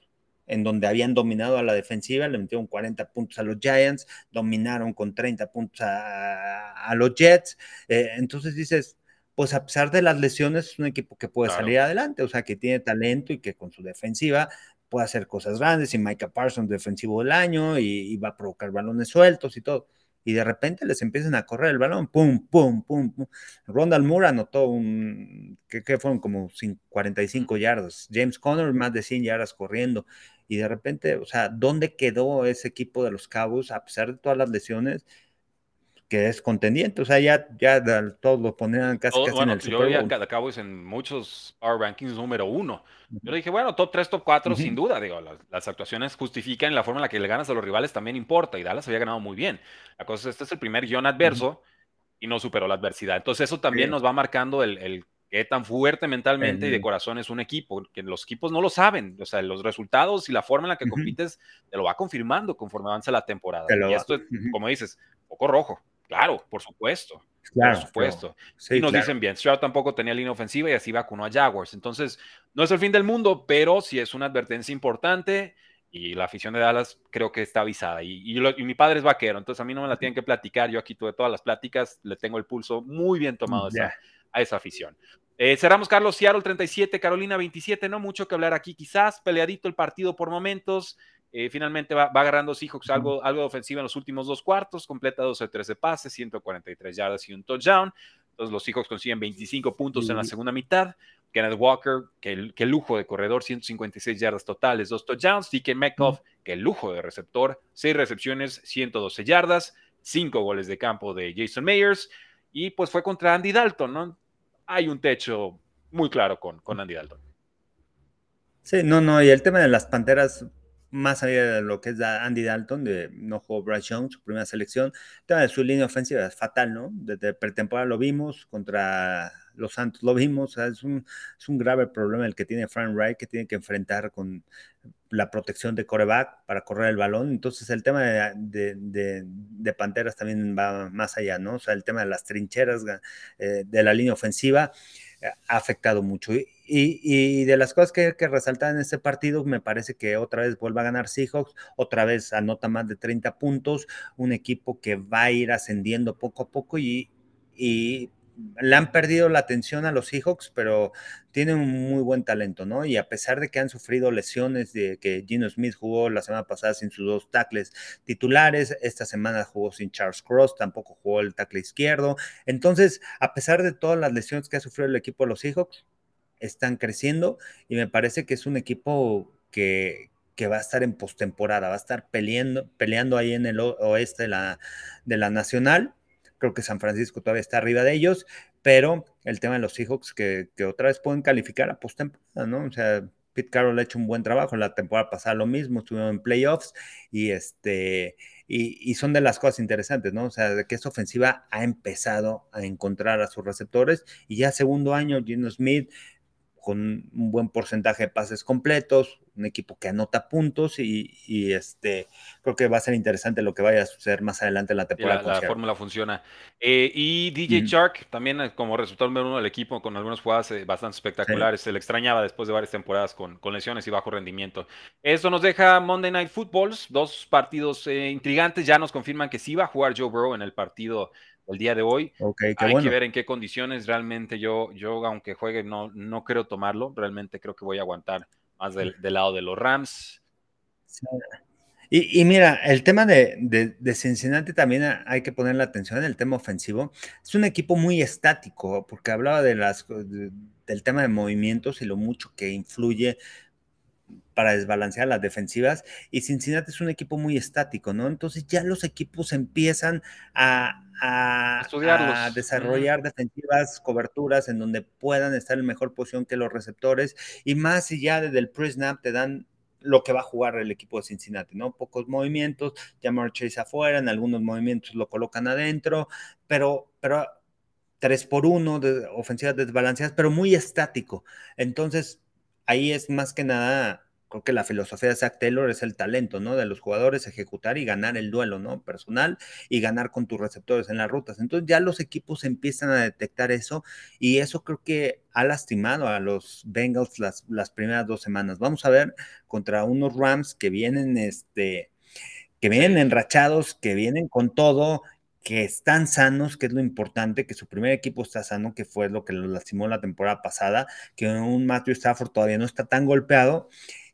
en donde habían dominado a la defensiva, le metieron 40 puntos a los Giants, dominaron con 30 puntos a, los Jets. Eh, entonces dices, pues a pesar de las lesiones, es un equipo que puede salir adelante, o sea, que tiene talento y que con su defensiva puede hacer cosas grandes. Y Micah Parsons, defensivo del año, y, y va a provocar balones sueltos y todo y de repente les empiezan a correr el balón, pum, pum, pum, pum. Rondal Moore anotó un, que, fueron como 45 yardas, James Conner más de 100 yardas corriendo, y de repente, o sea, ¿dónde quedó ese equipo de los Cabos a pesar de todas las lesiones? Que es contendiente, o sea, ya, ya todos lo ponían casi, casi en el Super Bowl. Veía Cowboys en muchos Power Rankings número uno. Yo dije, bueno, top 3, top 4, sin duda, digo, las, actuaciones justifican la forma en la que le ganas a los rivales también importa, y Dallas había ganado muy bien. La cosa es, este es el primer guion adverso y no superó la adversidad. Entonces eso también nos va marcando el, el qué tan fuerte mentalmente y de corazón es un equipo, que los equipos no lo saben, o sea, los resultados y la forma en la que compites te lo va confirmando conforme avanza la temporada. y esto, es, como dices, poco rojo. Claro, por supuesto. por supuesto. y nos dicen bien, Stroud tampoco tenía línea ofensiva y así vacunó a Jaguars. Entonces, no es el fin del mundo, pero sí es una advertencia importante y la afición de Dallas creo que está avisada. Y, mi padre es vaquero, entonces a mí no me la tienen que platicar. Yo aquí tuve todas las pláticas, le tengo el pulso muy bien tomado a esa afición. Eh, cerramos Carlos Seattle 37, Carolina 27, no mucho que hablar aquí, quizás peleadito el partido por momentos. Eh, finalmente va, agarrando Seahawks algo, algo de ofensiva en los últimos dos cuartos, completa 12 13 pases, 143 yardas y un touchdown. Entonces los Seahawks consiguen 25 puntos en la segunda mitad. Kenneth Walker, que, que lujo de corredor, 156 yardas totales, dos touchdowns. DK Metcalf, que lujo de receptor, 6 recepciones, 112 yardas, 5 goles de campo de Jason Mayers. Y pues fue contra Andy Dalton, ¿no? Hay un techo muy claro con, con Andy Dalton. Sí, no, no, y el tema de las Panteras, más allá de lo que es Andy Dalton, de no jugó Bryce Young, su primera selección, el tema de su línea ofensiva es fatal, ¿no? Desde pretemporada lo vimos, contra los Santos lo vimos, es, un, es un grave problema el que tiene Frank Wright, que tiene que enfrentar con la protección de coreback para correr el balón. Entonces el tema de, de, Panteras también va más allá, ¿no? O sea, el tema de las trincheras eh, de la línea ofensiva eh, ha afectado mucho. Y, de las cosas que que resaltar en este partido, me parece que otra vez vuelve a ganar Seahawks, otra vez anota más de 30 puntos, un equipo que va a ir ascendiendo poco a poco y, y le han perdido la atención a los Seahawks, pero tienen un muy buen talento, ¿no? Y a pesar de que han sufrido lesiones, de que Gino Smith jugó la semana pasada sin sus dos tackles titulares, esta semana jugó sin Charles Cross, tampoco jugó el tackle izquierdo. Entonces, a pesar de todas las lesiones que ha sufrido el equipo de los Seahawks, están creciendo y me parece que es un equipo que, que va a estar en postemporada, va a estar peleando, peleando ahí en el oeste de la, de la Nacional Creo que San Francisco todavía está arriba de ellos, pero el tema de los Seahawks que, que otra vez pueden calificar a postemporada, ¿no? O sea, Pete Carroll ha hecho un buen trabajo, la temporada pasada lo mismo, estuvieron en playoffs y este y, y, son de las cosas interesantes, ¿no? O sea, de que esta ofensiva ha empezado a encontrar a sus receptores y ya segundo año Gino Smith con un buen porcentaje de pases completos, un equipo que anota puntos y, este creo que va a ser interesante lo que vaya a suceder más adelante en la temporada. La, la fórmula funciona. Eh, y DJ Shark también eh, como resultado número uno del equipo con algunas jugadas eh, bastante espectaculares. Se le extrañaba después de varias temporadas con, con, lesiones y bajo rendimiento. Esto nos deja Monday Night Footballs, dos partidos intrigantes. Ya nos confirman que sí va a jugar Joe Burrow en el partido el día de hoy. Okay, Hay que ver en qué condiciones realmente yo, yo aunque juegue, no, no creo tomarlo. Realmente creo que voy a aguantar más del, lado de los Rams. Y, mira, el tema de, de, Cincinnati también hay que poner la atención en el tema ofensivo. Es un equipo muy estático, porque hablaba de las, del tema de movimientos y lo mucho que influye para desbalancear las defensivas. Y Cincinnati es un equipo muy estático, ¿no? Entonces ya los equipos empiezan a, a, desarrollar defensivas, coberturas en donde puedan estar en mejor posición que los receptores y más si ya desde el pre-snap te dan lo que va a jugar el equipo de Cincinnati, ¿no? Pocos movimientos, Jamar Chase afuera, en algunos movimientos lo colocan adentro, pero, pero 3 por 1 de ofensivas desbalanceadas, pero muy estático. Entonces, ahí es más que nada creo que la filosofía de Zach Taylor es el talento, ¿no? De los jugadores, ejecutar y ganar el duelo, ¿no? Personal y ganar con tus receptores en las rutas. Entonces ya los equipos empiezan a detectar eso y eso creo que ha lastimado a los Bengals las, las primeras dos semanas. Vamos a ver contra unos Rams que vienen, este, que vienen enrachados, que vienen con todo que están sanos, que es lo importante, que su primer equipo está sano, que fue lo que lo lastimó la temporada pasada, que un Matthew Stafford todavía no está tan golpeado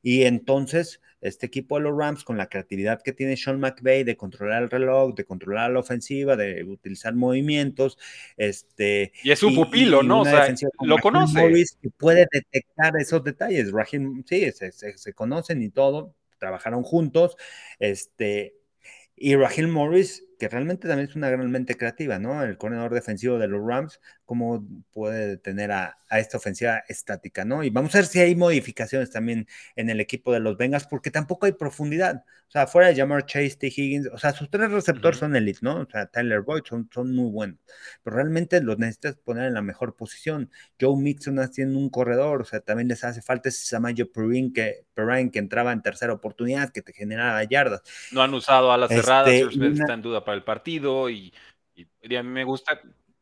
y entonces, este equipo de los Rams, con la creatividad que tiene Sean McVay de controlar el reloj, de controlar la ofensiva, de utilizar movimientos, este... Y es un pupilo, ¿no? O sea, lo conoce. que puede detectar esos detalles. Rahim, sí, se, se, conocen y todo, trabajaron juntos, este... Y Rahim Morris que realmente también es una gran mente creativa, ¿no? El corredor defensivo de los Rams, cómo puede detener a, esta ofensiva estática, ¿no? Y vamos a ver si hay modificaciones también en el equipo de los Bengals, porque tampoco hay profundidad. O sea, fuera de Jamar Chase, T. Higgins, o sea, sus tres receptores son elite, ¿no? O sea, Tyler Boyd son, son muy buenos, pero realmente los necesitas poner en la mejor posición. Joe Mixon haciendo un corredor, o sea, también les hace falta ese Samayo Perrin que, Perrin que entraba en tercera oportunidad, que te generaba yardas. No han usado a las cerradas, este, está en duda para el partido y, a mí me gusta.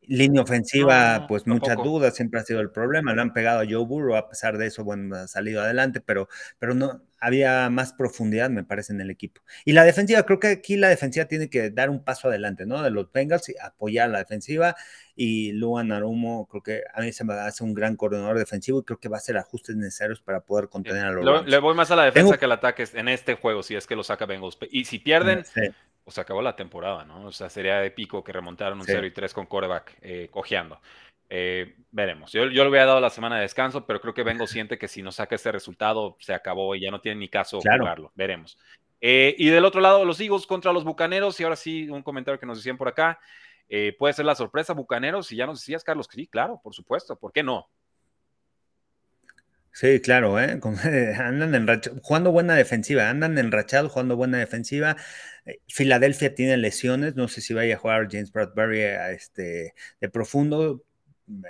Línea ofensiva, pues muchas dudas, siempre ha sido el problema. Le han pegado a Joe Burrow, a pesar de eso, bueno, ha salido adelante, pero, pero no había más profundidad, me parece, en el equipo. Y la defensiva, creo que aquí la defensiva tiene que dar un paso adelante, ¿no? De los Bengals y apoyar la defensiva. Y Luan Arumo, creo que a mí se me hace un gran coordinador defensivo y creo que va a hacer ajustes necesarios para poder contener a los Le voy más a la defensa que al ataque en este juego, si es que lo saca Bengals. Y si pierden, pues acabó la temporada, ¿no? O sea, sería épico que remontaran un 0 y 3 con quarterback eh, cojeando. Eh, veremos. Yo, yo, le había dado la semana de descanso, pero creo que Vengo siente que si no saca este resultado, se acabó y ya no tiene ni caso jugarlo. Veremos. Eh, y del otro lado, los Eagles contra los Bucaneros. Y ahora sí, un comentario que nos decían por acá. puede ser la sorpresa, Bucaneros. Y ya nos decías, Carlos, sí, claro, por supuesto. ¿Por qué no? Sí, claro, ¿eh? andan enrachados, jugando buena defensiva, andan enrachados, jugando buena defensiva. Eh, Filadelfia tiene lesiones, no sé si vaya a jugar James Bradbury este, de profundo.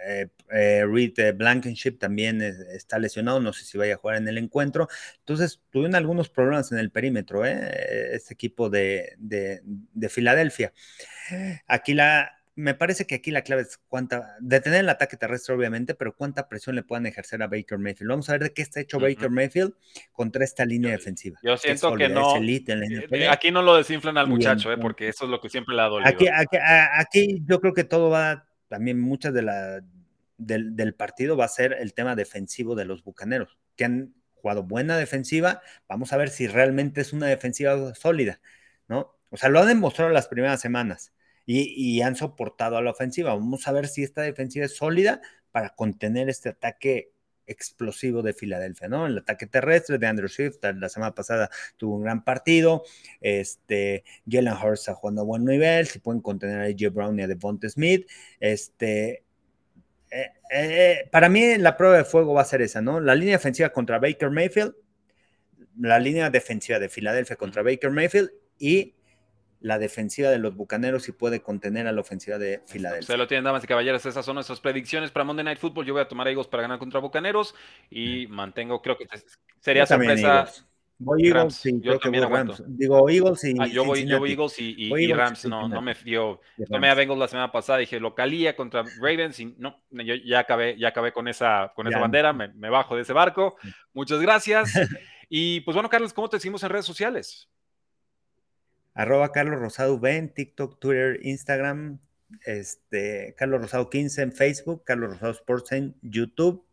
Eh, eh, Reed Blankenship también está lesionado, no sé si vaya a jugar en el encuentro. Entonces, tuvieron algunos problemas en el perímetro, este equipo de, de Filadelfia. Aquí la, me parece que aquí la clave es cuánta, detener el ataque terrestre, obviamente, pero cuánta presión le puedan ejercer a Baker Mayfield. Vamos a ver de qué está hecho Baker Mayfield contra esta línea defensiva. Yo siento que, no. Eh, aquí no lo desinflan al muchacho, eh, porque eso es lo que siempre le ha dolido. Aquí, aquí, yo creo que todo va, también muchas de la del, del partido va a ser el tema defensivo de los bucaneros, que han jugado buena defensiva. Vamos a ver si realmente es una defensiva sólida, ¿no? O sea, lo han demostrado las primeras semanas y, han soportado a la ofensiva. Vamos a ver si esta defensiva es sólida para contener este ataque explosivo de Filadelfia, ¿no? El ataque terrestre de Andrew Swift, la semana pasada tuvo un gran partido, este, Jalen Hurts está jugando a buen nivel, si pueden contener a AJ Brown y a Devonta Smith, este, eh, eh, para mí la prueba de fuego va a ser esa, ¿no? La línea defensiva contra Baker Mayfield, la línea defensiva de Filadelfia contra Baker Mayfield y la defensiva de los Bucaneros y puede contener a la ofensiva de Filadelfia. Se lo tienen, damas y caballeros. Esas son nuestras predicciones para Monday Night Football. Yo voy a tomar a Eagles para ganar contra Bucaneros y mantengo, creo que sería sorpresa. Voy Eagles, sí, yo también Rams. Digo Eagles y. Ah, yo, voy, yo voy Eagles y, Rams. No, no me dio. Tomé a Bengals la semana pasada. Dije localía contra Ravens y no, yo ya acabé, ya acabé con esa, con esa bandera. Me, me, bajo de ese barco. Muchas gracias. y pues bueno, Carlos, ¿cómo te decimos en redes sociales? Arroba Carlos Rosado V en TikTok, Twitter, Instagram, este, Carlos Rosado 15 en Facebook, Carlos Rosado Sports en YouTube.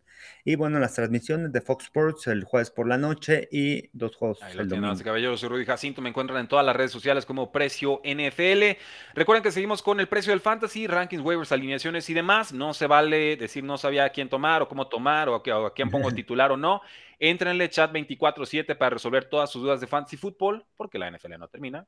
Y bueno, las transmisiones de Fox Sports el jueves por la noche y dos juegos Ahí el domingo. Caballeros, soy Rudy Jacinto. Me encuentran en todas las redes sociales como Precio NFL. Recuerden que seguimos con el precio del fantasy, rankings, waivers, alineaciones y demás. No se vale decir no sabía a quién tomar o cómo tomar o a, quién pongo titular o no. Entrenle chat 24-7 para resolver todas sus dudas de fantasy fútbol, porque la NFL no termina